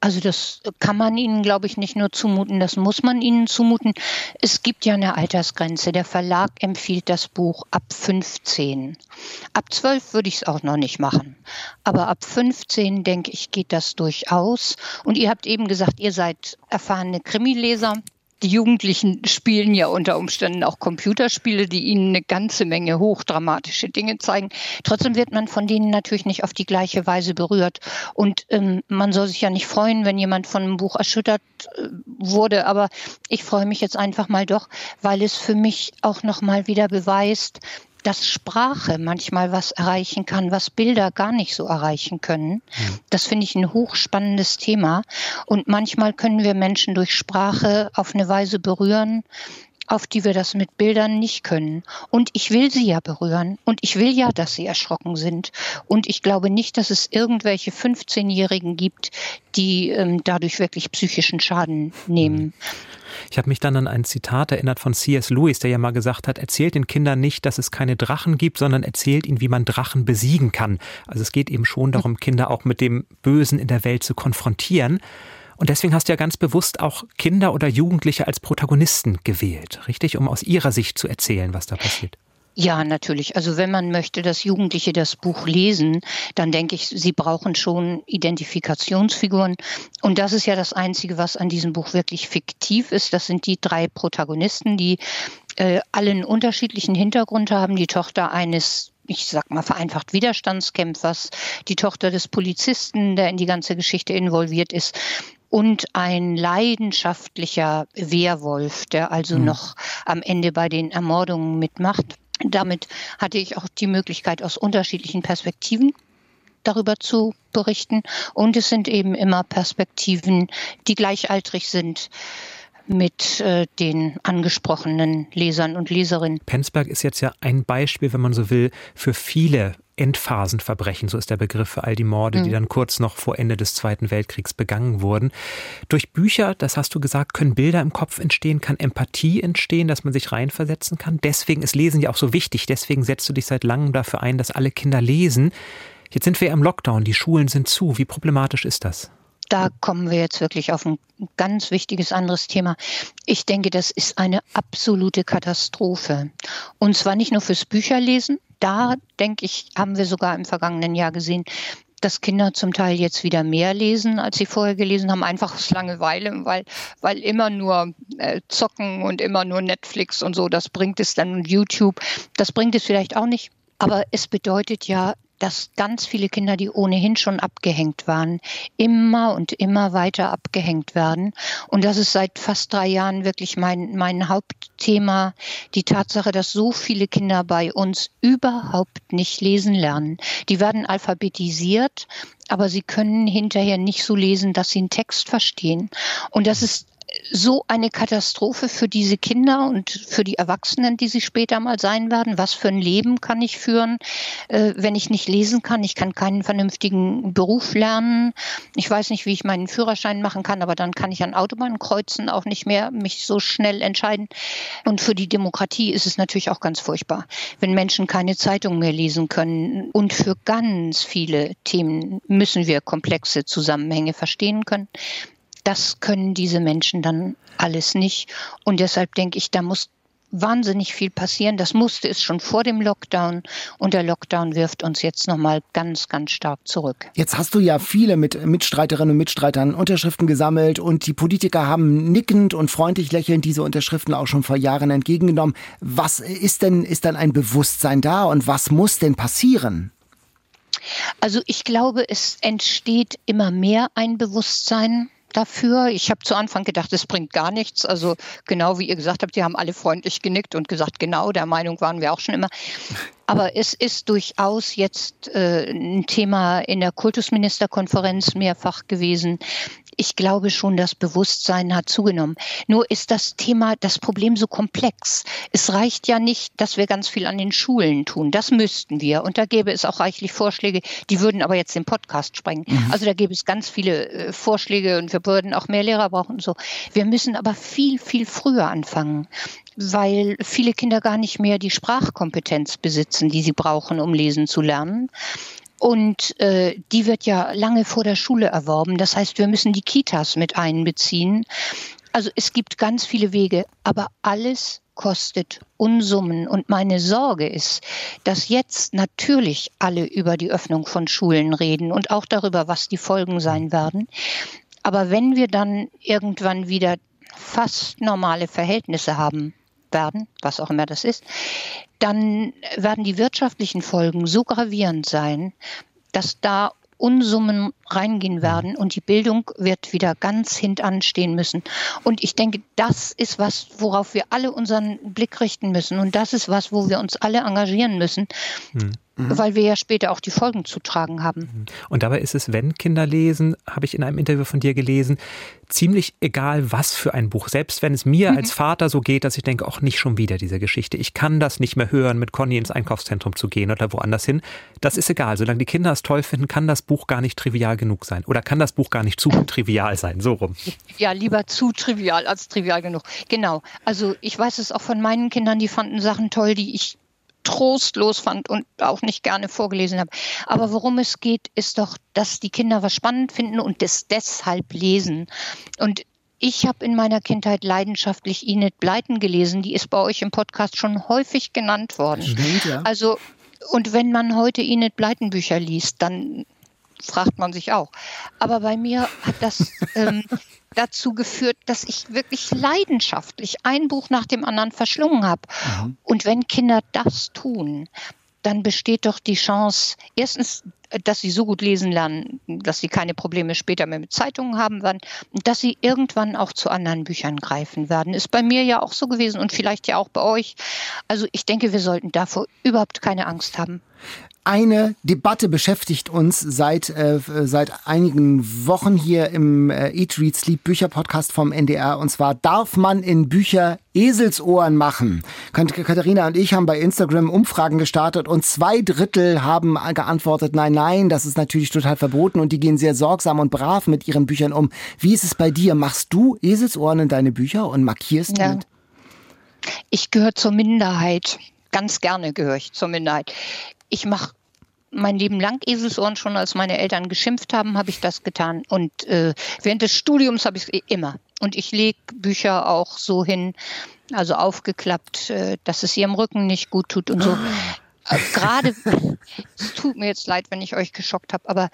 Also das kann man ihnen, glaube ich, nicht nur zumuten, das muss man ihnen zumuten. Es gibt ja eine Altersgrenze. Der Verlag empfiehlt das Buch ab 15. Ab 12 würde ich es auch noch nicht machen. Aber ab 15, denke ich, geht das durchaus. Und ihr habt eben gesagt, ihr seid erfahrene Krimileser die Jugendlichen spielen ja unter Umständen auch Computerspiele, die ihnen eine ganze Menge hochdramatische Dinge zeigen. Trotzdem wird man von denen natürlich nicht auf die gleiche Weise berührt. Und ähm, man soll sich ja nicht freuen, wenn jemand von einem Buch erschüttert äh, wurde. Aber ich freue mich jetzt einfach mal doch, weil es für mich auch nochmal wieder beweist, dass Sprache manchmal was erreichen kann, was Bilder gar nicht so erreichen können. Das finde ich ein hochspannendes Thema. Und manchmal können wir Menschen durch Sprache auf eine Weise berühren, auf die wir das mit Bildern nicht können. Und ich will sie ja berühren. Und ich will ja, dass sie erschrocken sind. Und ich glaube nicht, dass es irgendwelche 15-Jährigen gibt, die ähm, dadurch wirklich psychischen Schaden nehmen. Ich habe mich dann an ein Zitat erinnert von C.S. Lewis, der ja mal gesagt hat, erzählt den Kindern nicht, dass es keine Drachen gibt, sondern erzählt ihnen, wie man Drachen besiegen kann. Also es geht eben schon darum, Kinder auch mit dem Bösen in der Welt zu konfrontieren. Und deswegen hast du ja ganz bewusst auch Kinder oder Jugendliche als Protagonisten gewählt, richtig? Um aus ihrer Sicht zu erzählen, was da passiert. Ja, natürlich. Also wenn man möchte, dass Jugendliche das Buch lesen, dann denke ich, sie brauchen schon Identifikationsfiguren. Und das ist ja das Einzige, was an diesem Buch wirklich fiktiv ist. Das sind die drei Protagonisten, die äh, alle einen unterschiedlichen Hintergrund haben. Die Tochter eines ich sag mal vereinfacht Widerstandskämpfers, die Tochter des Polizisten, der in die ganze Geschichte involviert ist und ein leidenschaftlicher Wehrwolf, der also mhm. noch am Ende bei den Ermordungen mitmacht. Damit hatte ich auch die Möglichkeit, aus unterschiedlichen Perspektiven darüber zu berichten. Und es sind eben immer Perspektiven, die gleichaltrig sind mit äh, den angesprochenen Lesern und Leserinnen. Penzberg ist jetzt ja ein Beispiel, wenn man so will, für viele Endphasenverbrechen, so ist der Begriff für all die Morde, die mhm. dann kurz noch vor Ende des Zweiten Weltkriegs begangen wurden. Durch Bücher, das hast du gesagt, können Bilder im Kopf entstehen, kann Empathie entstehen, dass man sich reinversetzen kann. Deswegen ist Lesen ja auch so wichtig. Deswegen setzt du dich seit langem dafür ein, dass alle Kinder lesen. Jetzt sind wir im Lockdown, die Schulen sind zu. Wie problematisch ist das? da kommen wir jetzt wirklich auf ein ganz wichtiges anderes Thema. Ich denke, das ist eine absolute Katastrophe. Und zwar nicht nur fürs Bücherlesen. Da, denke ich, haben wir sogar im vergangenen Jahr gesehen, dass Kinder zum Teil jetzt wieder mehr lesen, als sie vorher gelesen haben, einfach aus Langeweile, weil, weil immer nur äh, zocken und immer nur Netflix und so, das bringt es dann YouTube, das bringt es vielleicht auch nicht. Aber es bedeutet ja, dass ganz viele Kinder, die ohnehin schon abgehängt waren, immer und immer weiter abgehängt werden. Und das ist seit fast drei Jahren wirklich mein, mein Hauptthema, die Tatsache, dass so viele Kinder bei uns überhaupt nicht lesen lernen. Die werden alphabetisiert, aber sie können hinterher nicht so lesen, dass sie einen Text verstehen. Und das ist so eine Katastrophe für diese Kinder und für die Erwachsenen, die sie später mal sein werden. Was für ein Leben kann ich führen, äh, wenn ich nicht lesen kann? Ich kann keinen vernünftigen Beruf lernen. Ich weiß nicht, wie ich meinen Führerschein machen kann, aber dann kann ich an Autobahnkreuzen auch nicht mehr mich so schnell entscheiden. Und für die Demokratie ist es natürlich auch ganz furchtbar, wenn Menschen keine Zeitung mehr lesen können. Und für ganz viele Themen müssen wir komplexe Zusammenhänge verstehen können das können diese Menschen dann alles nicht. Und deshalb denke ich, da muss wahnsinnig viel passieren. Das musste es schon vor dem Lockdown und der Lockdown wirft uns jetzt nochmal ganz, ganz stark zurück. Jetzt hast du ja viele mit Mitstreiterinnen und Mitstreitern Unterschriften gesammelt und die Politiker haben nickend und freundlich lächelnd diese Unterschriften auch schon vor Jahren entgegengenommen. Was ist denn, ist dann ein Bewusstsein da und was muss denn passieren? Also ich glaube, es entsteht immer mehr ein Bewusstsein dafür. Ich habe zu Anfang gedacht, es bringt gar nichts. Also genau wie ihr gesagt habt, die haben alle freundlich genickt und gesagt, genau, der Meinung waren wir auch schon immer. Aber es ist durchaus jetzt äh, ein Thema in der Kultusministerkonferenz mehrfach gewesen. Ich glaube schon, das Bewusstsein hat zugenommen. Nur ist das Thema, das Problem so komplex. Es reicht ja nicht, dass wir ganz viel an den Schulen tun. Das müssten wir. Und da gäbe es auch reichlich Vorschläge, die würden aber jetzt den Podcast sprengen. Mhm. Also da gäbe es ganz viele äh, Vorschläge und wir würden auch mehr Lehrer brauchen und so. Wir müssen aber viel, viel früher anfangen weil viele Kinder gar nicht mehr die Sprachkompetenz besitzen, die sie brauchen, um lesen zu lernen. Und äh, die wird ja lange vor der Schule erworben. Das heißt, wir müssen die Kitas mit einbeziehen. Also es gibt ganz viele Wege, aber alles kostet Unsummen. Und meine Sorge ist, dass jetzt natürlich alle über die Öffnung von Schulen reden und auch darüber, was die Folgen sein werden. Aber wenn wir dann irgendwann wieder fast normale Verhältnisse haben, werden, was auch immer das ist, dann werden die wirtschaftlichen Folgen so gravierend sein, dass da Unsummen reingehen werden und die Bildung wird wieder ganz hintan stehen müssen. Und ich denke, das ist was, worauf wir alle unseren Blick richten müssen. Und das ist was, wo wir uns alle engagieren müssen. Hm. Mhm. Weil wir ja später auch die Folgen zu tragen haben. Mhm. Und dabei ist es, wenn Kinder lesen, habe ich in einem Interview von dir gelesen, ziemlich egal, was für ein Buch. Selbst wenn es mir mhm. als Vater so geht, dass ich denke, auch nicht schon wieder diese Geschichte. Ich kann das nicht mehr hören, mit Conny ins Einkaufszentrum zu gehen oder woanders hin. Das ist egal. Solange die Kinder es toll finden, kann das Buch gar nicht trivial genug sein. Oder kann das Buch gar nicht zu trivial sein. So rum. Ja, lieber zu trivial als trivial genug. Genau. Also ich weiß es auch von meinen Kindern, die fanden Sachen toll, die ich trostlos fand und auch nicht gerne vorgelesen habe. Aber worum es geht, ist doch, dass die Kinder was spannend finden und das deshalb lesen. Und ich habe in meiner Kindheit leidenschaftlich Enid Bleiten gelesen. Die ist bei euch im Podcast schon häufig genannt worden. Stimmt, ja. Also, und wenn man heute Enid Bleiten Bücher liest, dann fragt man sich auch. Aber bei mir hat das ähm, dazu geführt, dass ich wirklich leidenschaftlich ein Buch nach dem anderen verschlungen habe. Mhm. Und wenn Kinder das tun, dann besteht doch die Chance, erstens, dass sie so gut lesen lernen, dass sie keine Probleme später mehr mit Zeitungen haben werden und dass sie irgendwann auch zu anderen Büchern greifen werden. Ist bei mir ja auch so gewesen und vielleicht ja auch bei euch. Also ich denke, wir sollten davor überhaupt keine Angst haben. Eine Debatte beschäftigt uns seit, äh, seit einigen Wochen hier im äh, Eat, Read, Sleep Bücher Podcast vom NDR. Und zwar, darf man in Bücher Eselsohren machen? Katharina und ich haben bei Instagram Umfragen gestartet und zwei Drittel haben geantwortet, nein, nein, das ist natürlich total verboten und die gehen sehr sorgsam und brav mit ihren Büchern um. Wie ist es bei dir? Machst du Eselsohren in deine Bücher und markierst ja. mit? Ich gehöre zur Minderheit. Ganz gerne gehöre ich zur Minderheit. Ich mache mein Leben lang Eselsohren schon, als meine Eltern geschimpft haben, habe ich das getan. Und äh, während des Studiums habe ich es immer. Und ich lege Bücher auch so hin, also aufgeklappt, äh, dass es ihrem Rücken nicht gut tut und so. Äh, Gerade, es tut mir jetzt leid, wenn ich euch geschockt habe, aber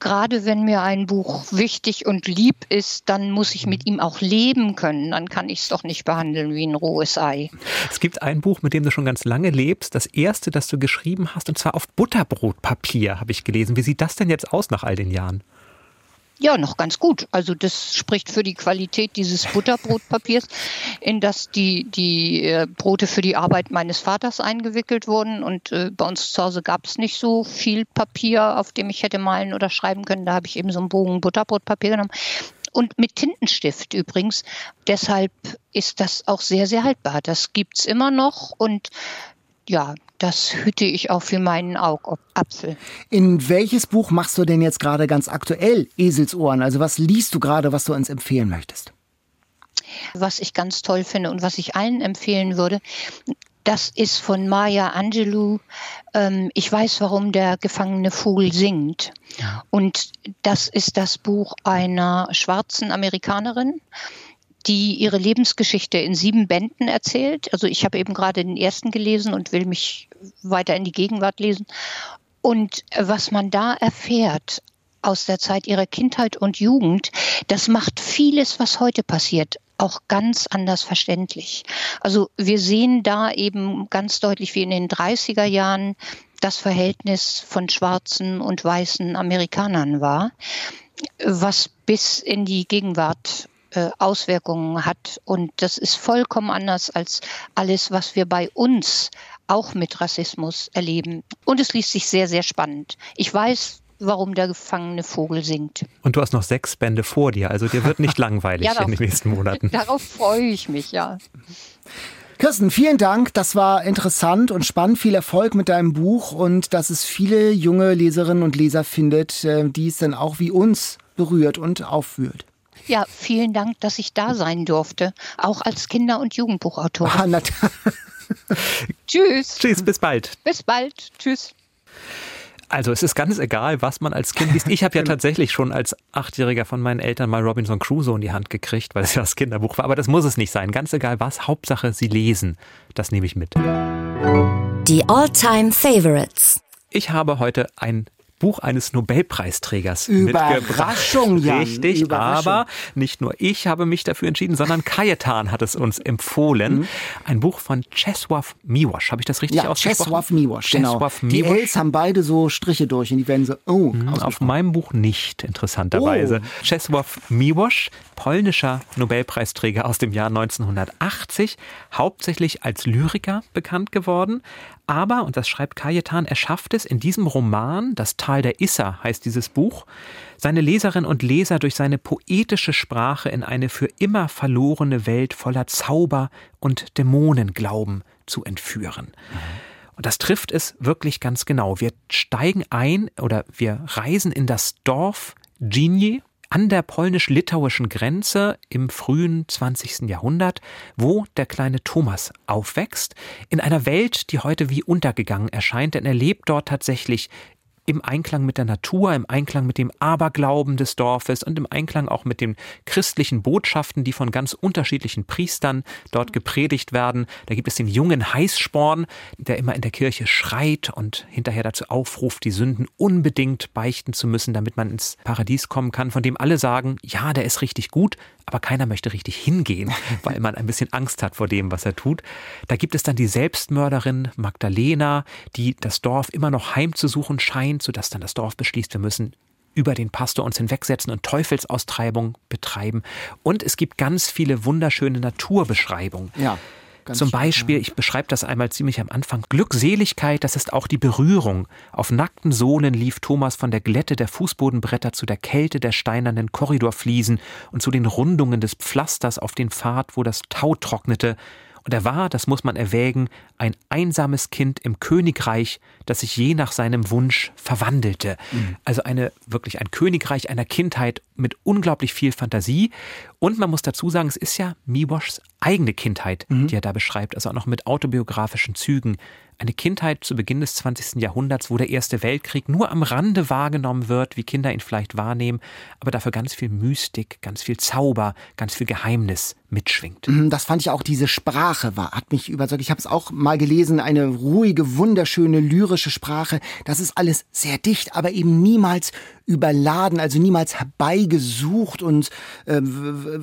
gerade wenn mir ein Buch wichtig und lieb ist, dann muss ich mit ihm auch leben können. Dann kann ich es doch nicht behandeln wie ein rohes Ei. Es gibt ein Buch, mit dem du schon ganz lange lebst. Das erste, das du geschrieben hast, und zwar auf Butterbrotpapier, habe ich gelesen. Wie sieht das denn jetzt aus nach all den Jahren? Ja, noch ganz gut. Also das spricht für die Qualität dieses Butterbrotpapiers, in das die, die äh, Brote für die Arbeit meines Vaters eingewickelt wurden. Und äh, bei uns zu Hause gab es nicht so viel Papier, auf dem ich hätte malen oder schreiben können. Da habe ich eben so einen Bogen Butterbrotpapier genommen. Und mit Tintenstift übrigens. Deshalb ist das auch sehr, sehr haltbar. Das gibt's immer noch. Und ja, das hüte ich auch für meinen Augapfel. In welches Buch machst du denn jetzt gerade ganz aktuell Eselsohren? Also was liest du gerade, was du uns empfehlen möchtest? Was ich ganz toll finde und was ich allen empfehlen würde, das ist von Maya Angelou. Ähm, ich weiß, warum der gefangene Vogel singt. Und das ist das Buch einer schwarzen Amerikanerin die ihre Lebensgeschichte in sieben Bänden erzählt. Also ich habe eben gerade den ersten gelesen und will mich weiter in die Gegenwart lesen. Und was man da erfährt aus der Zeit ihrer Kindheit und Jugend, das macht vieles, was heute passiert, auch ganz anders verständlich. Also wir sehen da eben ganz deutlich, wie in den 30er Jahren das Verhältnis von schwarzen und weißen Amerikanern war, was bis in die Gegenwart Auswirkungen hat. Und das ist vollkommen anders als alles, was wir bei uns auch mit Rassismus erleben. Und es liest sich sehr, sehr spannend. Ich weiß, warum der gefangene Vogel singt. Und du hast noch sechs Bände vor dir, also dir wird nicht langweilig ja, in den nächsten Monaten. Darauf freue ich mich, ja. Kirsten, vielen Dank. Das war interessant und spannend. Viel Erfolg mit deinem Buch und dass es viele junge Leserinnen und Leser findet, äh, die es dann auch wie uns berührt und aufführt. Ja, vielen Dank, dass ich da sein durfte, auch als Kinder- und Jugendbuchautor. Ah, Tschüss. Tschüss, bis bald. Bis bald. Tschüss. Also es ist ganz egal, was man als Kind liest. Ich habe ja genau. tatsächlich schon als Achtjähriger von meinen Eltern mal Robinson Crusoe in die Hand gekriegt, weil es ja das Kinderbuch war. Aber das muss es nicht sein. Ganz egal was. Hauptsache, Sie lesen. Das nehme ich mit. Die All-Time Favorites. Ich habe heute ein Buch eines Nobelpreisträgers Überraschung, Jan. Richtig, Überraschung. aber nicht nur ich habe mich dafür entschieden, sondern Kajetan hat es uns empfohlen. Mhm. Ein Buch von Czesław Miłosz. Habe ich das richtig ja, ausgesprochen? Czesław Miłosz, genau. Czesław Die Ls haben beide so Striche durch und die werden so, oh. Mhm, auf meinem Buch nicht, interessanterweise. Oh. Czesław Miłosz, polnischer Nobelpreisträger aus dem Jahr 1980, hauptsächlich als Lyriker bekannt geworden, aber, und das schreibt Kajetan, er schafft es in diesem Roman, Das Tal der Isser heißt dieses Buch, seine Leserinnen und Leser durch seine poetische Sprache in eine für immer verlorene Welt voller Zauber und Dämonenglauben zu entführen. Und das trifft es wirklich ganz genau. Wir steigen ein oder wir reisen in das Dorf Dżinje an der polnisch-litauischen Grenze im frühen 20. Jahrhundert, wo der kleine Thomas aufwächst, in einer Welt, die heute wie untergegangen erscheint, denn er lebt dort tatsächlich im Einklang mit der Natur, im Einklang mit dem Aberglauben des Dorfes und im Einklang auch mit den christlichen Botschaften, die von ganz unterschiedlichen Priestern dort gepredigt werden. Da gibt es den jungen Heißsporn, der immer in der Kirche schreit und hinterher dazu aufruft, die Sünden unbedingt beichten zu müssen, damit man ins Paradies kommen kann, von dem alle sagen, ja, der ist richtig gut, aber keiner möchte richtig hingehen, weil man ein bisschen Angst hat vor dem, was er tut. Da gibt es dann die Selbstmörderin Magdalena, die das Dorf immer noch heimzusuchen scheint, sodass dann das Dorf beschließt, wir müssen über den Pastor uns hinwegsetzen und Teufelsaustreibung betreiben. Und es gibt ganz viele wunderschöne Naturbeschreibungen. Ja. Ganz Zum Beispiel, ich beschreibe das einmal ziemlich am Anfang, Glückseligkeit, das ist auch die Berührung. Auf nackten Sohlen lief Thomas von der Glätte der Fußbodenbretter zu der Kälte der steinernen Korridorfliesen und zu den Rundungen des Pflasters auf den Pfad, wo das Tau trocknete, und er war, das muss man erwägen, ein einsames Kind im Königreich, das sich je nach seinem Wunsch verwandelte. Mhm. Also eine wirklich ein Königreich einer Kindheit mit unglaublich viel Fantasie. Und man muss dazu sagen, es ist ja Miwoschs eigene Kindheit, mhm. die er da beschreibt, also auch noch mit autobiografischen Zügen. Eine Kindheit zu Beginn des 20. Jahrhunderts, wo der Erste Weltkrieg nur am Rande wahrgenommen wird, wie Kinder ihn vielleicht wahrnehmen, aber dafür ganz viel Mystik, ganz viel Zauber, ganz viel Geheimnis mitschwingt. Mhm, das fand ich auch, diese Sprache war, hat mich überzeugt. Ich habe es auch mal gelesen, eine ruhige, wunderschöne, lyrische Sprache. Das ist alles sehr dicht, aber eben niemals überladen, also niemals herbeigesucht und äh,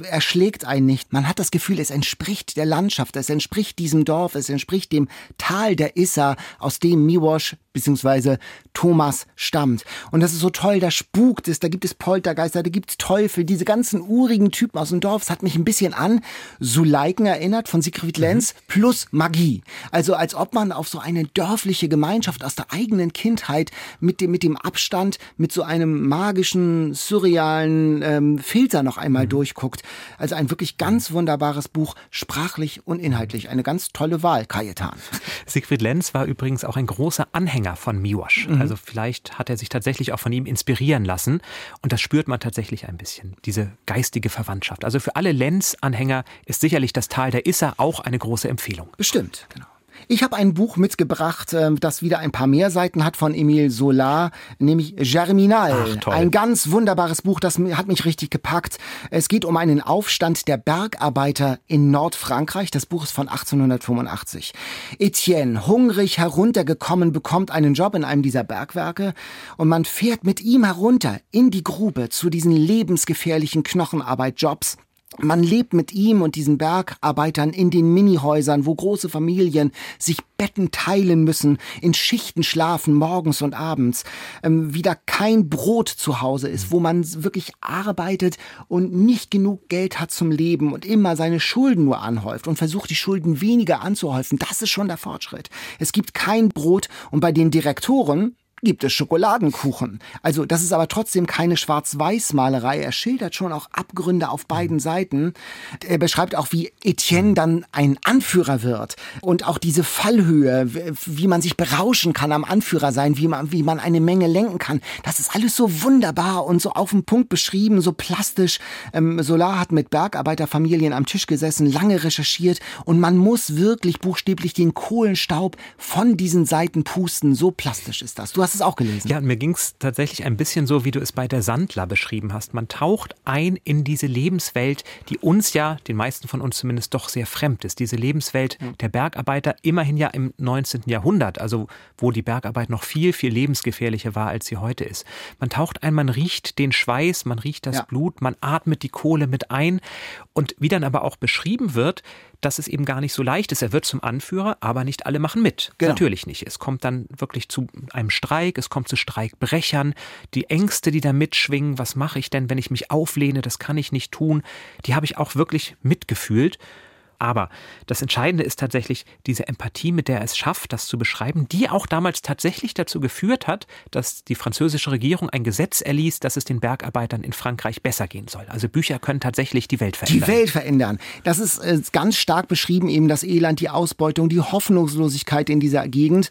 erschlägt einen nicht. Man hat das Gefühl, es entspricht der Landschaft, es entspricht diesem Dorf, es entspricht dem Tal der Isser, aus dem Miłosz bzw. Thomas stammt. Und das ist so toll, da spukt es, da gibt es Poltergeister, da gibt es Teufel, diese ganzen urigen Typen aus dem Dorf. Es hat mich ein bisschen an Suleiken erinnert von Siegfried Lenz mhm. plus Magie. Also als ob man auf so eine dörfliche Gemeinschaft aus der eigenen Kindheit mit dem, mit dem Abstand, mit so einem magischen, surrealen ähm, Filter noch einmal mhm. durchguckt. Also ein wirklich ganz wunderbares Buch, sprachlich und inhaltlich. Eine ganz tolle Wahl, Kajetan. Siegfried Lenz war übrigens auch ein großer Anhänger von Miłosz. Mhm. Also vielleicht hat er sich tatsächlich auch von ihm inspirieren lassen. Und das spürt man tatsächlich ein bisschen, diese geistige Verwandtschaft. Also für alle Lenz-Anhänger ist sicherlich das Tal der Isser auch eine große Empfehlung. Bestimmt, genau. Ich habe ein Buch mitgebracht, äh, das wieder ein paar mehr Seiten hat von Emile Solar, nämlich Germinal. Ach, ein ganz wunderbares Buch, das hat mich richtig gepackt. Es geht um einen Aufstand der Bergarbeiter in Nordfrankreich. Das Buch ist von 1885. Etienne, hungrig heruntergekommen, bekommt einen Job in einem dieser Bergwerke und man fährt mit ihm herunter in die Grube zu diesen lebensgefährlichen Knochenarbeitjobs man lebt mit ihm und diesen Bergarbeitern in den Minihäusern, wo große Familien sich Betten teilen müssen, in Schichten schlafen, morgens und abends, ähm, wieder kein Brot zu Hause ist, wo man wirklich arbeitet und nicht genug Geld hat zum Leben und immer seine Schulden nur anhäuft und versucht, die Schulden weniger anzuhäufen. Das ist schon der Fortschritt. Es gibt kein Brot und bei den Direktoren, gibt es Schokoladenkuchen. Also das ist aber trotzdem keine Schwarz-Weiß-Malerei. Er schildert schon auch Abgründe auf beiden Seiten. Er beschreibt auch, wie Etienne dann ein Anführer wird und auch diese Fallhöhe, wie man sich berauschen kann am Anführer sein, wie man, wie man eine Menge lenken kann. Das ist alles so wunderbar und so auf den Punkt beschrieben, so plastisch. Ähm, Solar hat mit Bergarbeiterfamilien am Tisch gesessen, lange recherchiert und man muss wirklich buchstäblich den Kohlenstaub von diesen Seiten pusten. So plastisch ist das. Du hast es auch gelesen. Ja, und mir ging es tatsächlich ein bisschen so, wie du es bei der Sandler beschrieben hast. Man taucht ein in diese Lebenswelt, die uns ja, den meisten von uns zumindest, doch sehr fremd ist. Diese Lebenswelt der Bergarbeiter, immerhin ja im 19. Jahrhundert, also wo die Bergarbeit noch viel, viel lebensgefährlicher war, als sie heute ist. Man taucht ein, man riecht den Schweiß, man riecht das ja. Blut, man atmet die Kohle mit ein. Und wie dann aber auch beschrieben wird, dass es eben gar nicht so leicht ist. Er wird zum Anführer, aber nicht alle machen mit. Genau. Natürlich nicht. Es kommt dann wirklich zu einem Streik, es kommt zu Streikbrechern, die Ängste, die da mitschwingen, was mache ich denn, wenn ich mich auflehne, das kann ich nicht tun, die habe ich auch wirklich mitgefühlt. Aber das Entscheidende ist tatsächlich diese Empathie, mit der er es schafft, das zu beschreiben, die auch damals tatsächlich dazu geführt hat, dass die französische Regierung ein Gesetz erließ, dass es den Bergarbeitern in Frankreich besser gehen soll. Also Bücher können tatsächlich die Welt verändern. Die Welt verändern. Das ist äh, ganz stark beschrieben, eben das Elend, die Ausbeutung, die Hoffnungslosigkeit in dieser Gegend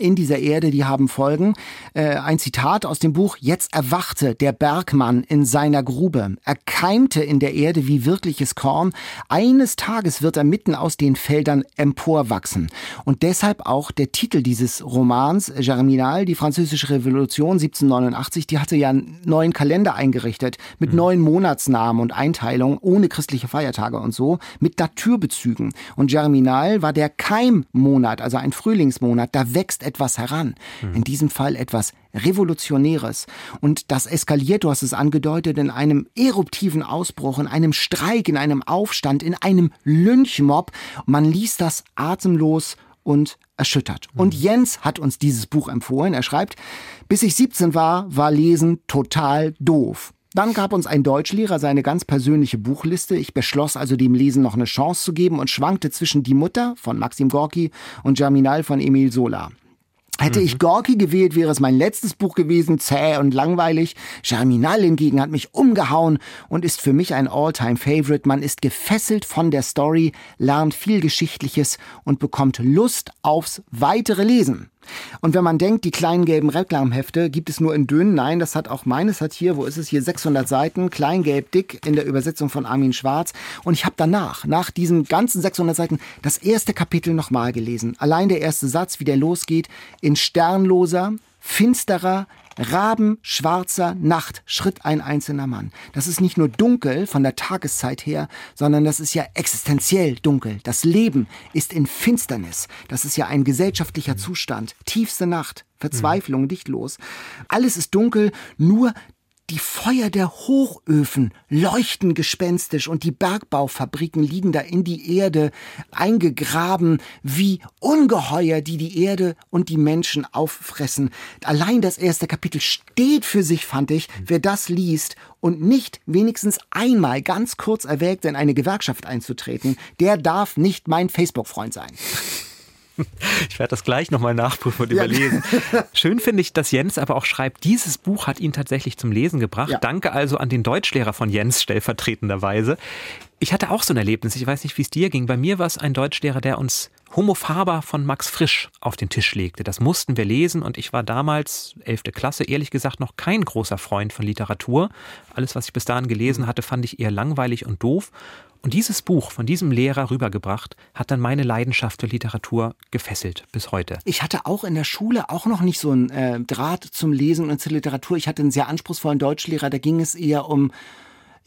in dieser Erde, die haben Folgen. Äh, ein Zitat aus dem Buch, jetzt erwachte der Bergmann in seiner Grube. Er keimte in der Erde wie wirkliches Korn. Eines Tages wird er mitten aus den Feldern emporwachsen. Und deshalb auch der Titel dieses Romans, Germinal, die französische Revolution 1789, die hatte ja einen neuen Kalender eingerichtet, mit mhm. neuen Monatsnamen und Einteilungen, ohne christliche Feiertage und so, mit Naturbezügen. Und Germinal war der Keimmonat, also ein Frühlingsmonat. Da wächst etwas heran. Mhm. In diesem Fall etwas Revolutionäres. Und das eskaliert, du hast es angedeutet, in einem eruptiven Ausbruch, in einem Streik, in einem Aufstand, in einem Lynchmob. Man liest das atemlos und erschüttert. Mhm. Und Jens hat uns dieses Buch empfohlen. Er schreibt, bis ich 17 war, war Lesen total doof. Dann gab uns ein Deutschlehrer seine ganz persönliche Buchliste. Ich beschloss also dem Lesen noch eine Chance zu geben und schwankte zwischen Die Mutter von Maxim Gorki und Germinal von Emil Sola. Hätte mhm. ich Gorki gewählt, wäre es mein letztes Buch gewesen, zäh und langweilig. Germinal hingegen hat mich umgehauen und ist für mich ein All-Time-Favorite. Man ist gefesselt von der Story, lernt viel Geschichtliches und bekommt Lust aufs weitere Lesen. Und wenn man denkt, die kleinen gelben Reklamhefte gibt es nur in dünn, nein, das hat auch meines, hat hier, wo ist es hier, 600 Seiten, klein, gelb, dick, in der Übersetzung von Armin Schwarz. Und ich habe danach, nach diesen ganzen 600 Seiten, das erste Kapitel nochmal gelesen. Allein der erste Satz, wie der losgeht, in sternloser, finsterer, rabenschwarzer Nacht schritt ein einzelner Mann. Das ist nicht nur dunkel von der Tageszeit her, sondern das ist ja existenziell dunkel. Das Leben ist in Finsternis. Das ist ja ein gesellschaftlicher Zustand. Tiefste Nacht. Verzweiflung, mhm. dichtlos. Alles ist dunkel, nur die Feuer der Hochöfen leuchten gespenstisch und die Bergbaufabriken liegen da in die Erde eingegraben wie Ungeheuer, die die Erde und die Menschen auffressen. Allein das erste Kapitel steht für sich, fand ich, wer das liest und nicht wenigstens einmal ganz kurz erwägt, in eine Gewerkschaft einzutreten, der darf nicht mein Facebook-Freund sein. Ich werde das gleich nochmal nachprüfen und ja. überlesen. Schön finde ich, dass Jens aber auch schreibt, dieses Buch hat ihn tatsächlich zum Lesen gebracht. Ja. Danke also an den Deutschlehrer von Jens stellvertretenderweise. Ich hatte auch so ein Erlebnis. Ich weiß nicht, wie es dir ging. Bei mir war es ein Deutschlehrer, der uns Homo Faber von Max Frisch auf den Tisch legte. Das mussten wir lesen und ich war damals, elfte Klasse, ehrlich gesagt noch kein großer Freund von Literatur. Alles, was ich bis dahin gelesen hatte, fand ich eher langweilig und doof. Und dieses Buch von diesem Lehrer rübergebracht, hat dann meine Leidenschaft für Literatur gefesselt bis heute. Ich hatte auch in der Schule auch noch nicht so einen äh, Draht zum Lesen und zur Literatur. Ich hatte einen sehr anspruchsvollen Deutschlehrer, da ging es eher um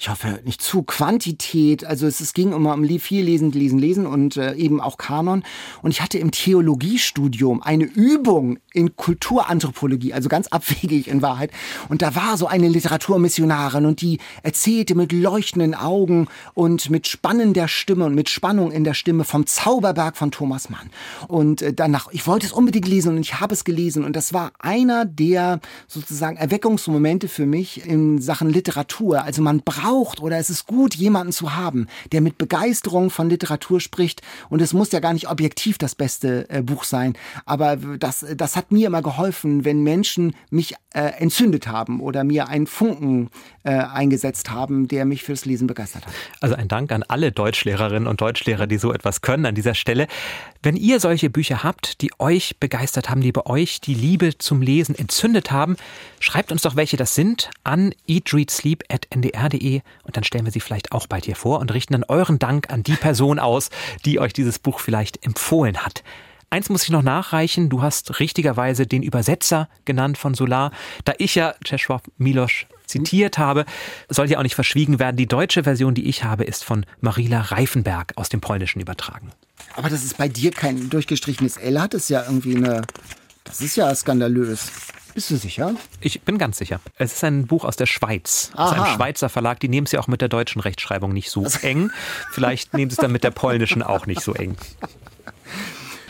ich hoffe nicht zu Quantität. Also es, es ging immer um viel Lesen, Lesen, Lesen und äh, eben auch Kanon. Und ich hatte im Theologiestudium eine Übung in Kulturanthropologie, also ganz abwegig in Wahrheit. Und da war so eine Literaturmissionarin und die erzählte mit leuchtenden Augen und mit spannender Stimme und mit Spannung in der Stimme vom Zauberberg von Thomas Mann. Und äh, danach, ich wollte es unbedingt lesen und ich habe es gelesen. Und das war einer der sozusagen Erweckungsmomente für mich in Sachen Literatur. Also man braucht braucht oder es ist gut, jemanden zu haben, der mit Begeisterung von Literatur spricht. Und es muss ja gar nicht objektiv das beste äh, Buch sein. Aber das, das hat mir immer geholfen, wenn Menschen mich äh, entzündet haben oder mir einen Funken äh, eingesetzt haben, der mich fürs Lesen begeistert hat. Also ein Dank an alle Deutschlehrerinnen und Deutschlehrer, die so etwas können an dieser Stelle. Wenn ihr solche Bücher habt, die euch begeistert haben, die bei euch die Liebe zum Lesen entzündet haben, schreibt uns doch, welche das sind, an eatreadsleep.ndr.de und dann stellen wir sie vielleicht auch bald hier vor und richten dann euren Dank an die Person aus, die euch dieses Buch vielleicht empfohlen hat. Eins muss ich noch nachreichen. Du hast richtigerweise den Übersetzer genannt von Solar. Da ich ja Czesław Milosch zitiert habe, soll ja auch nicht verschwiegen werden. Die deutsche Version, die ich habe, ist von Marila Reifenberg aus dem Polnischen übertragen. Aber das ist bei dir kein durchgestrichenes L, hat es ja irgendwie eine. Das ist ja skandalös. Bist du sicher? Ich bin ganz sicher. Es ist ein Buch aus der Schweiz. Aha. Es ist ein Schweizer Verlag. Die nehmen es ja auch mit der deutschen Rechtschreibung nicht so eng. Vielleicht nehmen sie es dann mit der polnischen auch nicht so eng.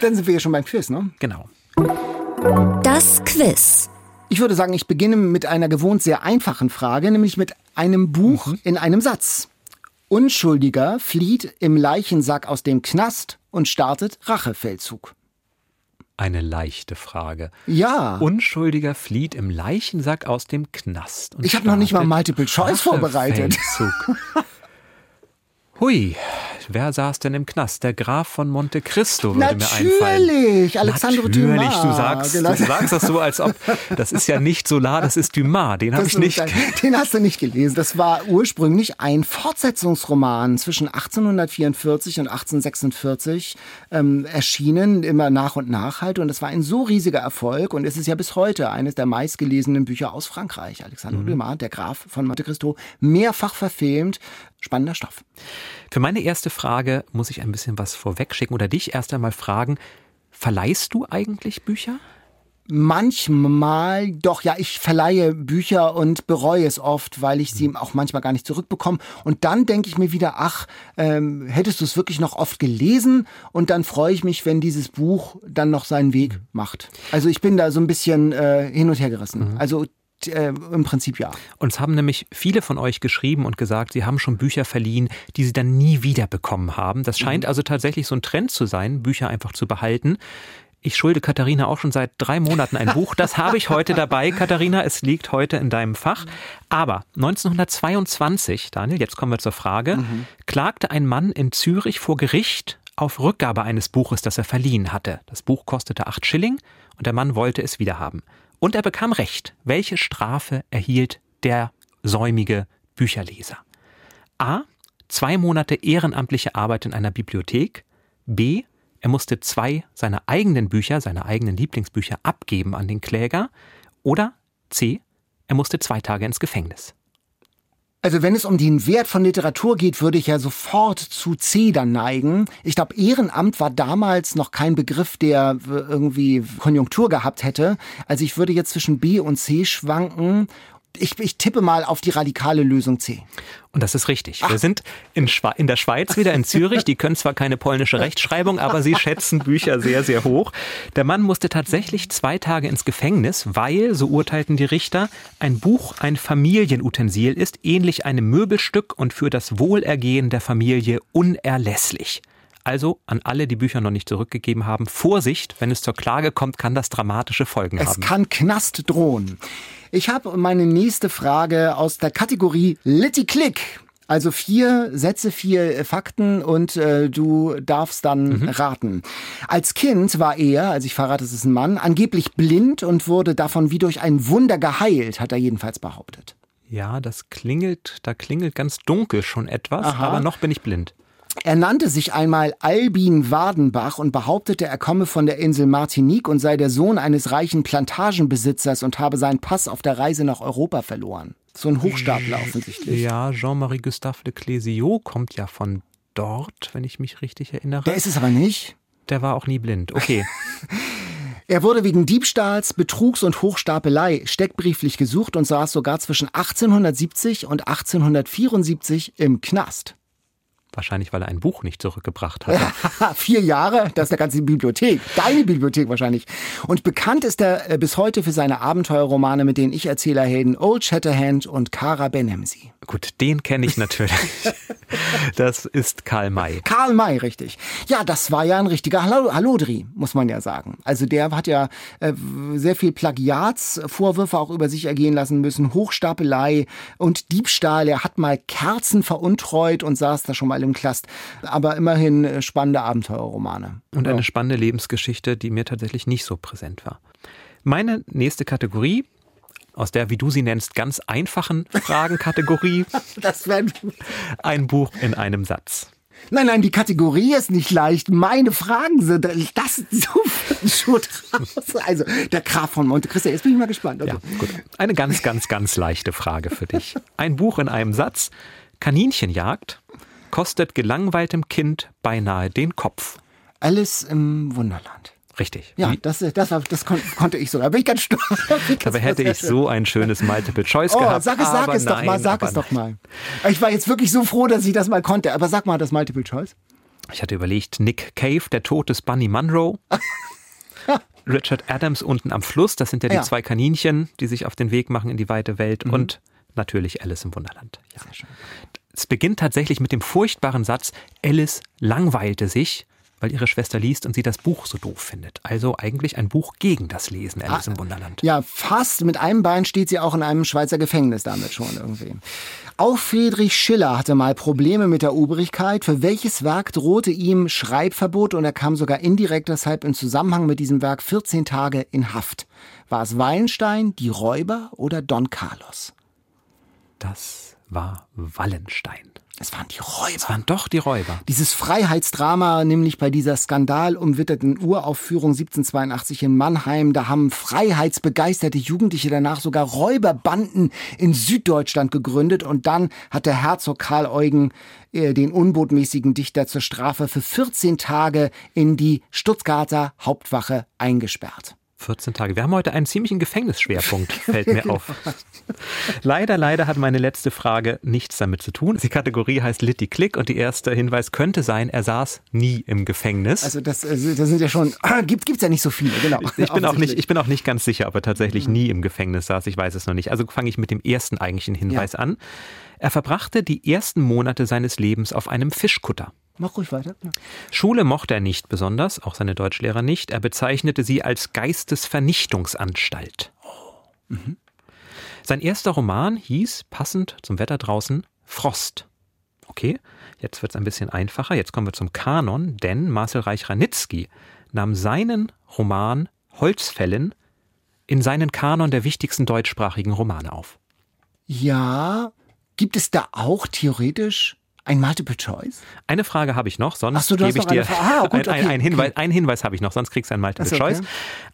Dann sind wir ja schon beim Quiz, ne? Genau. Das Quiz. Ich würde sagen, ich beginne mit einer gewohnt sehr einfachen Frage, nämlich mit einem Buch mhm. in einem Satz. Unschuldiger flieht im Leichensack aus dem Knast und startet Rachefeldzug eine leichte Frage. Ja. Unschuldiger flieht im Leichensack aus dem Knast. ich habe noch nicht mal Multiple Choice vorbereitet. Hui, wer saß denn im Knast? Der Graf von Monte Cristo würde Natürlich, mir einfallen. Natürlich, Alexandre Natürlich, Dumas. Du sagst, genau. du sagst das so, als ob das ist ja nicht Solar, das ist Dumas. Den habe ich nicht. Den hast du nicht gelesen. Das war ursprünglich ein Fortsetzungsroman zwischen 1844 und 1846 ähm, erschienen, immer nach und nach halt. Und es war ein so riesiger Erfolg und es ist ja bis heute eines der meistgelesenen Bücher aus Frankreich. Alexandre mhm. Dumas, der Graf von Monte Cristo, mehrfach verfilmt. Spannender Stoff. Für meine erste Frage muss ich ein bisschen was vorwegschicken oder dich erst einmal fragen, verleihst du eigentlich Bücher? Manchmal, doch, ja, ich verleihe Bücher und bereue es oft, weil ich sie mhm. auch manchmal gar nicht zurückbekomme. Und dann denke ich mir wieder, ach, ähm, hättest du es wirklich noch oft gelesen? Und dann freue ich mich, wenn dieses Buch dann noch seinen Weg mhm. macht. Also ich bin da so ein bisschen äh, hin und her gerissen. Mhm. Also äh, im Prinzip ja. Und es haben nämlich viele von euch geschrieben und gesagt, sie haben schon Bücher verliehen, die sie dann nie wieder bekommen haben. Das scheint mhm. also tatsächlich so ein Trend zu sein, Bücher einfach zu behalten. Ich schulde Katharina auch schon seit drei Monaten ein Buch. Das habe ich heute dabei, Katharina. Es liegt heute in deinem Fach. Aber 1922, Daniel, jetzt kommen wir zur Frage, mhm. klagte ein Mann in Zürich vor Gericht auf Rückgabe eines Buches, das er verliehen hatte. Das Buch kostete acht Schilling und der Mann wollte es wiederhaben. Und er bekam Recht. Welche Strafe erhielt der säumige Bücherleser? A. Zwei Monate ehrenamtliche Arbeit in einer Bibliothek. B. Er musste zwei seiner eigenen Bücher, seine eigenen Lieblingsbücher abgeben an den Kläger. Oder C. Er musste zwei Tage ins Gefängnis. Also wenn es um den Wert von Literatur geht, würde ich ja sofort zu C dann neigen. Ich glaube, Ehrenamt war damals noch kein Begriff, der irgendwie Konjunktur gehabt hätte. Also ich würde jetzt zwischen B und C schwanken ich, ich tippe mal auf die radikale Lösung C. Und das ist richtig. Ach. Wir sind in, in, der Schweiz wieder in Zürich. Die können zwar keine polnische Rechtschreibung, aber sie schätzen Bücher sehr, sehr hoch. Der Mann musste tatsächlich zwei Tage ins Gefängnis, weil, so urteilten die Richter, ein Buch ein Familienutensil ist, ähnlich einem Möbelstück und für das Wohlergehen der Familie unerlässlich. Also an alle, die Bücher noch nicht zurückgegeben haben, Vorsicht, wenn es zur Klage kommt, kann das dramatische Folgen es haben. Es kann Knast drohen. Ich habe meine nächste Frage aus der Kategorie Litty Click. Also vier Sätze, vier Fakten und äh, du darfst dann mhm. raten. Als Kind war er, also ich verrate, es ist ein Mann, angeblich blind und wurde davon wie durch ein Wunder geheilt, hat er jedenfalls behauptet. Ja, das klingelt, da klingelt ganz dunkel schon etwas, Aha. aber noch bin ich blind. Er nannte sich einmal Albin Wadenbach und behauptete, er komme von der Insel Martinique und sei der Sohn eines reichen Plantagenbesitzers und habe seinen Pass auf der Reise nach Europa verloren. So ein Hochstapler offensichtlich. Ja, Jean-Marie Gustave de Clésio kommt ja von dort, wenn ich mich richtig erinnere. Der ist es aber nicht. Der war auch nie blind. Okay. Er wurde wegen Diebstahls, Betrugs und Hochstapelei steckbrieflich gesucht und saß sogar zwischen 1870 und 1874 im Knast. Wahrscheinlich, weil er ein Buch nicht zurückgebracht hat. Vier Jahre, das ist eine ganze Bibliothek. Deine Bibliothek wahrscheinlich. Und bekannt ist er äh, bis heute für seine Abenteuerromane mit den Ich-Erzählerhelden Old Shatterhand und Kara Benemsi. Gut, den kenne ich natürlich. das ist Karl May. Karl May, richtig. Ja, das war ja ein richtiger Hallodri, muss man ja sagen. Also der hat ja äh, sehr viel Plagiatsvorwürfe auch über sich ergehen lassen müssen, Hochstapelei und Diebstahl. Er hat mal Kerzen veruntreut und saß da schon mal im Klast. Aber immerhin äh, spannende Abenteuerromane. Und eine spannende Lebensgeschichte, die mir tatsächlich nicht so präsent war. Meine nächste Kategorie aus der, wie du sie nennst, ganz einfachen Fragenkategorie. das wäre ein Buch in einem Satz. Nein, nein, die Kategorie ist nicht leicht. Meine Fragen sind das so schon raus. Also der Graf von Monte Cristo. Jetzt bin ich mal gespannt. Also. Ja, gut. Eine ganz, ganz, ganz leichte Frage für dich. Ein Buch in einem Satz. Kaninchenjagd kostet gelangweiltem Kind beinahe den Kopf. Alice im Wunderland. Richtig. Ja, das, das, das kon konnte ich sogar. Bin ich ganz stolz. Dabei hätte ich so ein schönes Multiple Choice oh, gehabt. Sag es, sag es nein, doch mal, sag es doch mal. Ich war jetzt wirklich so froh, dass ich das mal konnte. Aber sag mal das Multiple Choice. Ich hatte überlegt, Nick Cave, der Tod des Bunny Munro. Richard Adams unten am Fluss, das sind ja die ja. zwei Kaninchen, die sich auf den Weg machen in die weite Welt. Mhm. Und natürlich Alice im Wunderland. Ja. Es beginnt tatsächlich mit dem furchtbaren Satz, Alice langweilte sich weil ihre Schwester liest und sie das Buch so doof findet. Also eigentlich ein Buch gegen das Lesen, Alice ah, im Wunderland. Ja, fast. Mit einem Bein steht sie auch in einem Schweizer Gefängnis damit schon irgendwie. Auch Friedrich Schiller hatte mal Probleme mit der Obrigkeit. Für welches Werk drohte ihm Schreibverbot und er kam sogar indirekt deshalb in Zusammenhang mit diesem Werk 14 Tage in Haft. War es Wallenstein, die Räuber oder Don Carlos? Das war Wallenstein. Es waren die Räuber. Es waren doch die Räuber. Dieses Freiheitsdrama, nämlich bei dieser skandalumwitterten Uraufführung 1782 in Mannheim, da haben freiheitsbegeisterte Jugendliche danach sogar Räuberbanden in Süddeutschland gegründet und dann hat der Herzog Karl Eugen äh, den unbotmäßigen Dichter zur Strafe für 14 Tage in die Stuttgarter Hauptwache eingesperrt. 14 Tage. Wir haben heute einen ziemlichen Gefängnisschwerpunkt, fällt mir auf. leider, leider hat meine letzte Frage nichts damit zu tun. Die Kategorie heißt Litty Click und die erste Hinweis könnte sein, er saß nie im Gefängnis. Also das, also das sind ja schon, gibt es ja nicht so viele, genau. Ich, ich bin auch nicht, ich bin auch nicht ganz sicher, ob er tatsächlich mhm. nie im Gefängnis saß. Ich weiß es noch nicht. Also fange ich mit dem ersten eigentlichen Hinweis ja. an. Er verbrachte die ersten Monate seines Lebens auf einem Fischkutter. Mach ruhig weiter. Ja. Schule mochte er nicht besonders, auch seine Deutschlehrer nicht. Er bezeichnete sie als Geistesvernichtungsanstalt. Mhm. Sein erster Roman hieß, passend zum Wetter draußen, Frost. Okay, jetzt wird es ein bisschen einfacher. Jetzt kommen wir zum Kanon, denn Marcel Reich-Ranitzky nahm seinen Roman Holzfällen in seinen Kanon der wichtigsten deutschsprachigen Romane auf. Ja, gibt es da auch theoretisch ein Multiple Choice? Eine Frage habe ich noch, sonst so, gebe ich dir ah, gut, okay, ein, ein, Hinweis, okay. einen Hinweis habe ich noch, sonst kriegst du ein Multiple okay. Choice.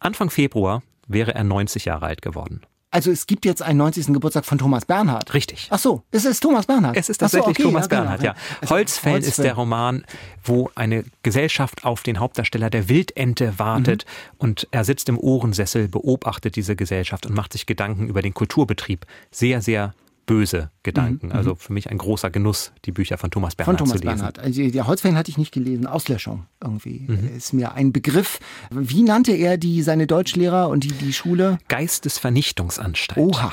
Anfang Februar wäre er 90 Jahre alt geworden. Also es gibt jetzt einen 90. Geburtstag von Thomas Bernhard. Richtig. Ach so, es ist Thomas Bernhard. Es ist Ach so, tatsächlich okay, Thomas genau, Bernhard, ja. Also Holzfällen ist Holzfällen. der Roman, wo eine Gesellschaft auf den Hauptdarsteller der Wildente wartet Mhm. und er sitzt im Ohrensessel, beobachtet diese Gesellschaft und macht sich Gedanken über den Kulturbetrieb. Sehr, sehr böse Gedanken. Also für mich ein großer Genuss, die Bücher von Thomas Mhm, Von Bernhard Thomas zu lesen. Bernhard. Also die Holzfällen hatte ich nicht gelesen. Auslöschung irgendwie Mhm. ist mir ein Begriff. Wie nannte er die seine Deutschlehrer und die die Schule? Geistesvernichtungsanstalt. Oha.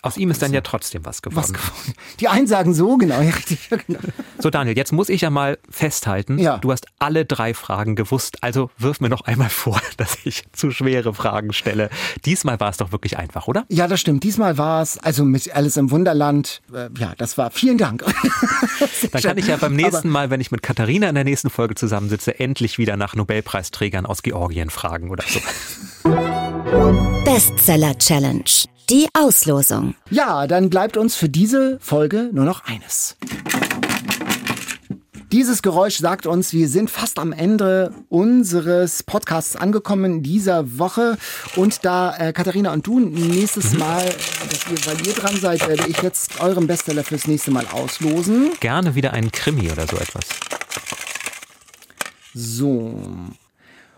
Aus ihm ist dann ja trotzdem was geworden. Was geworden. Die einen sagen so, genau. Ja, richtig, genau. So, Daniel, jetzt muss ich ja mal festhalten, Ja. du hast alle drei Fragen gewusst, also wirf mir noch einmal vor, dass ich zu schwere Fragen stelle. Diesmal war es doch wirklich einfach, oder? ja, das stimmt. Diesmal war es, also mit Alice im Wunderland, äh, ja, das war, vielen Dank. Dann kann ich ja beim nächsten Aber- Mal, wenn ich mit Katharina in der nächsten Folge zusammensitze, endlich wieder nach Nobelpreisträgern aus Georgien fragen oder so. Bestseller Challenge. Die Auslosung. Ja, dann bleibt uns für diese Folge nur noch eines. Dieses Geräusch sagt uns, wir sind fast am Ende unseres Podcasts angekommen in dieser Woche. Und da äh, Katharina und du nächstes Mal, dass ihr, weil ihr dran seid, werde ich jetzt euren Bestseller fürs nächste Mal auslosen. Gerne wieder einen Krimi oder so etwas. So.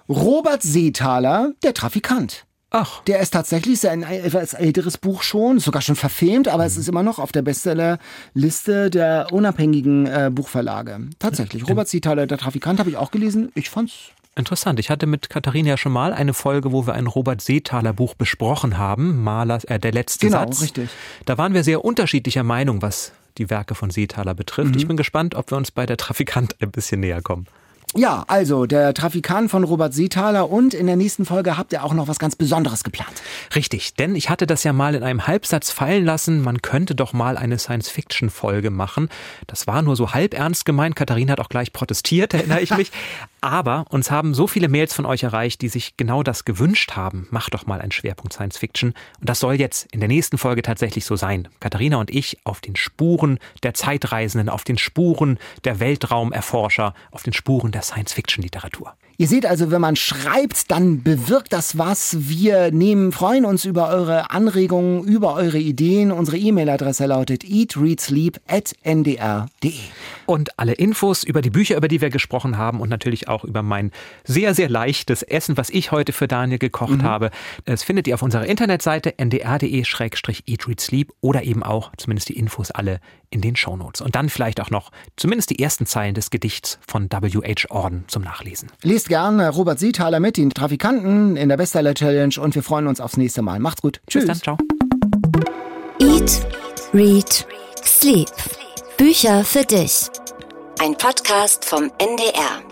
Robert Seethaler, der Trafikant. Ach, Der ist tatsächlich ist ein etwas älteres Buch schon, sogar schon verfilmt, aber es ist immer noch auf der Bestsellerliste der unabhängigen äh, Buchverlage. Tatsächlich. Robert Seethaler, der Trafikant, habe ich auch gelesen. Ich fand's. interessant. Ich hatte mit Katharina ja schon mal eine Folge, wo wir ein Robert Seethaler Buch besprochen haben. Maler, äh, der letzte Genau, Satz. richtig. Da waren wir sehr unterschiedlicher Meinung, was die Werke von Seethaler betrifft. Mhm. Ich bin gespannt, ob wir uns bei der Trafikant ein bisschen näher kommen. Ja, also der Trafikant von Robert Seethaler und in der nächsten Folge habt ihr auch noch was ganz Besonderes geplant. Richtig, denn ich hatte das ja mal in einem Halbsatz fallen lassen, man könnte doch mal eine Science-Fiction-Folge machen. Das war nur so halb ernst gemeint. Katharina hat auch gleich protestiert, erinnere ich mich. Aber uns haben so viele Mails von euch erreicht, die sich genau das gewünscht haben. Macht doch mal einen Schwerpunkt Science-Fiction. Und das soll jetzt in der nächsten Folge tatsächlich so sein. Katharina und ich auf den Spuren der Zeitreisenden, auf den Spuren der Weltraumerforscher, auf den Spuren der Science-Fiction-Literatur. Ihr seht also, wenn man schreibt, dann bewirkt das was. Wir nehmen, freuen uns über eure Anregungen, über eure Ideen. Unsere E-Mail-Adresse lautet eatreadsleep.ndr.de. Und alle Infos über die Bücher, über die wir gesprochen haben und natürlich auch über mein sehr, sehr leichtes Essen, was ich heute für Daniel gekocht habe, das findet ihr auf unserer Internetseite ndr.de-eatreadsleep oder eben auch zumindest die Infos alle in den Shownotes. Und dann vielleicht auch noch zumindest die ersten Zeilen des Gedichts von W.H. Auden zum Nachlesen. Lest gern Robert Seethaler mit, den Trafikanten in der Bestseller Challenge und wir freuen uns aufs nächste Mal. Macht's gut. Tschüss. Bis dann, ciao. Eat, Read, Sleep. Bücher für dich. Ein Podcast vom NDR.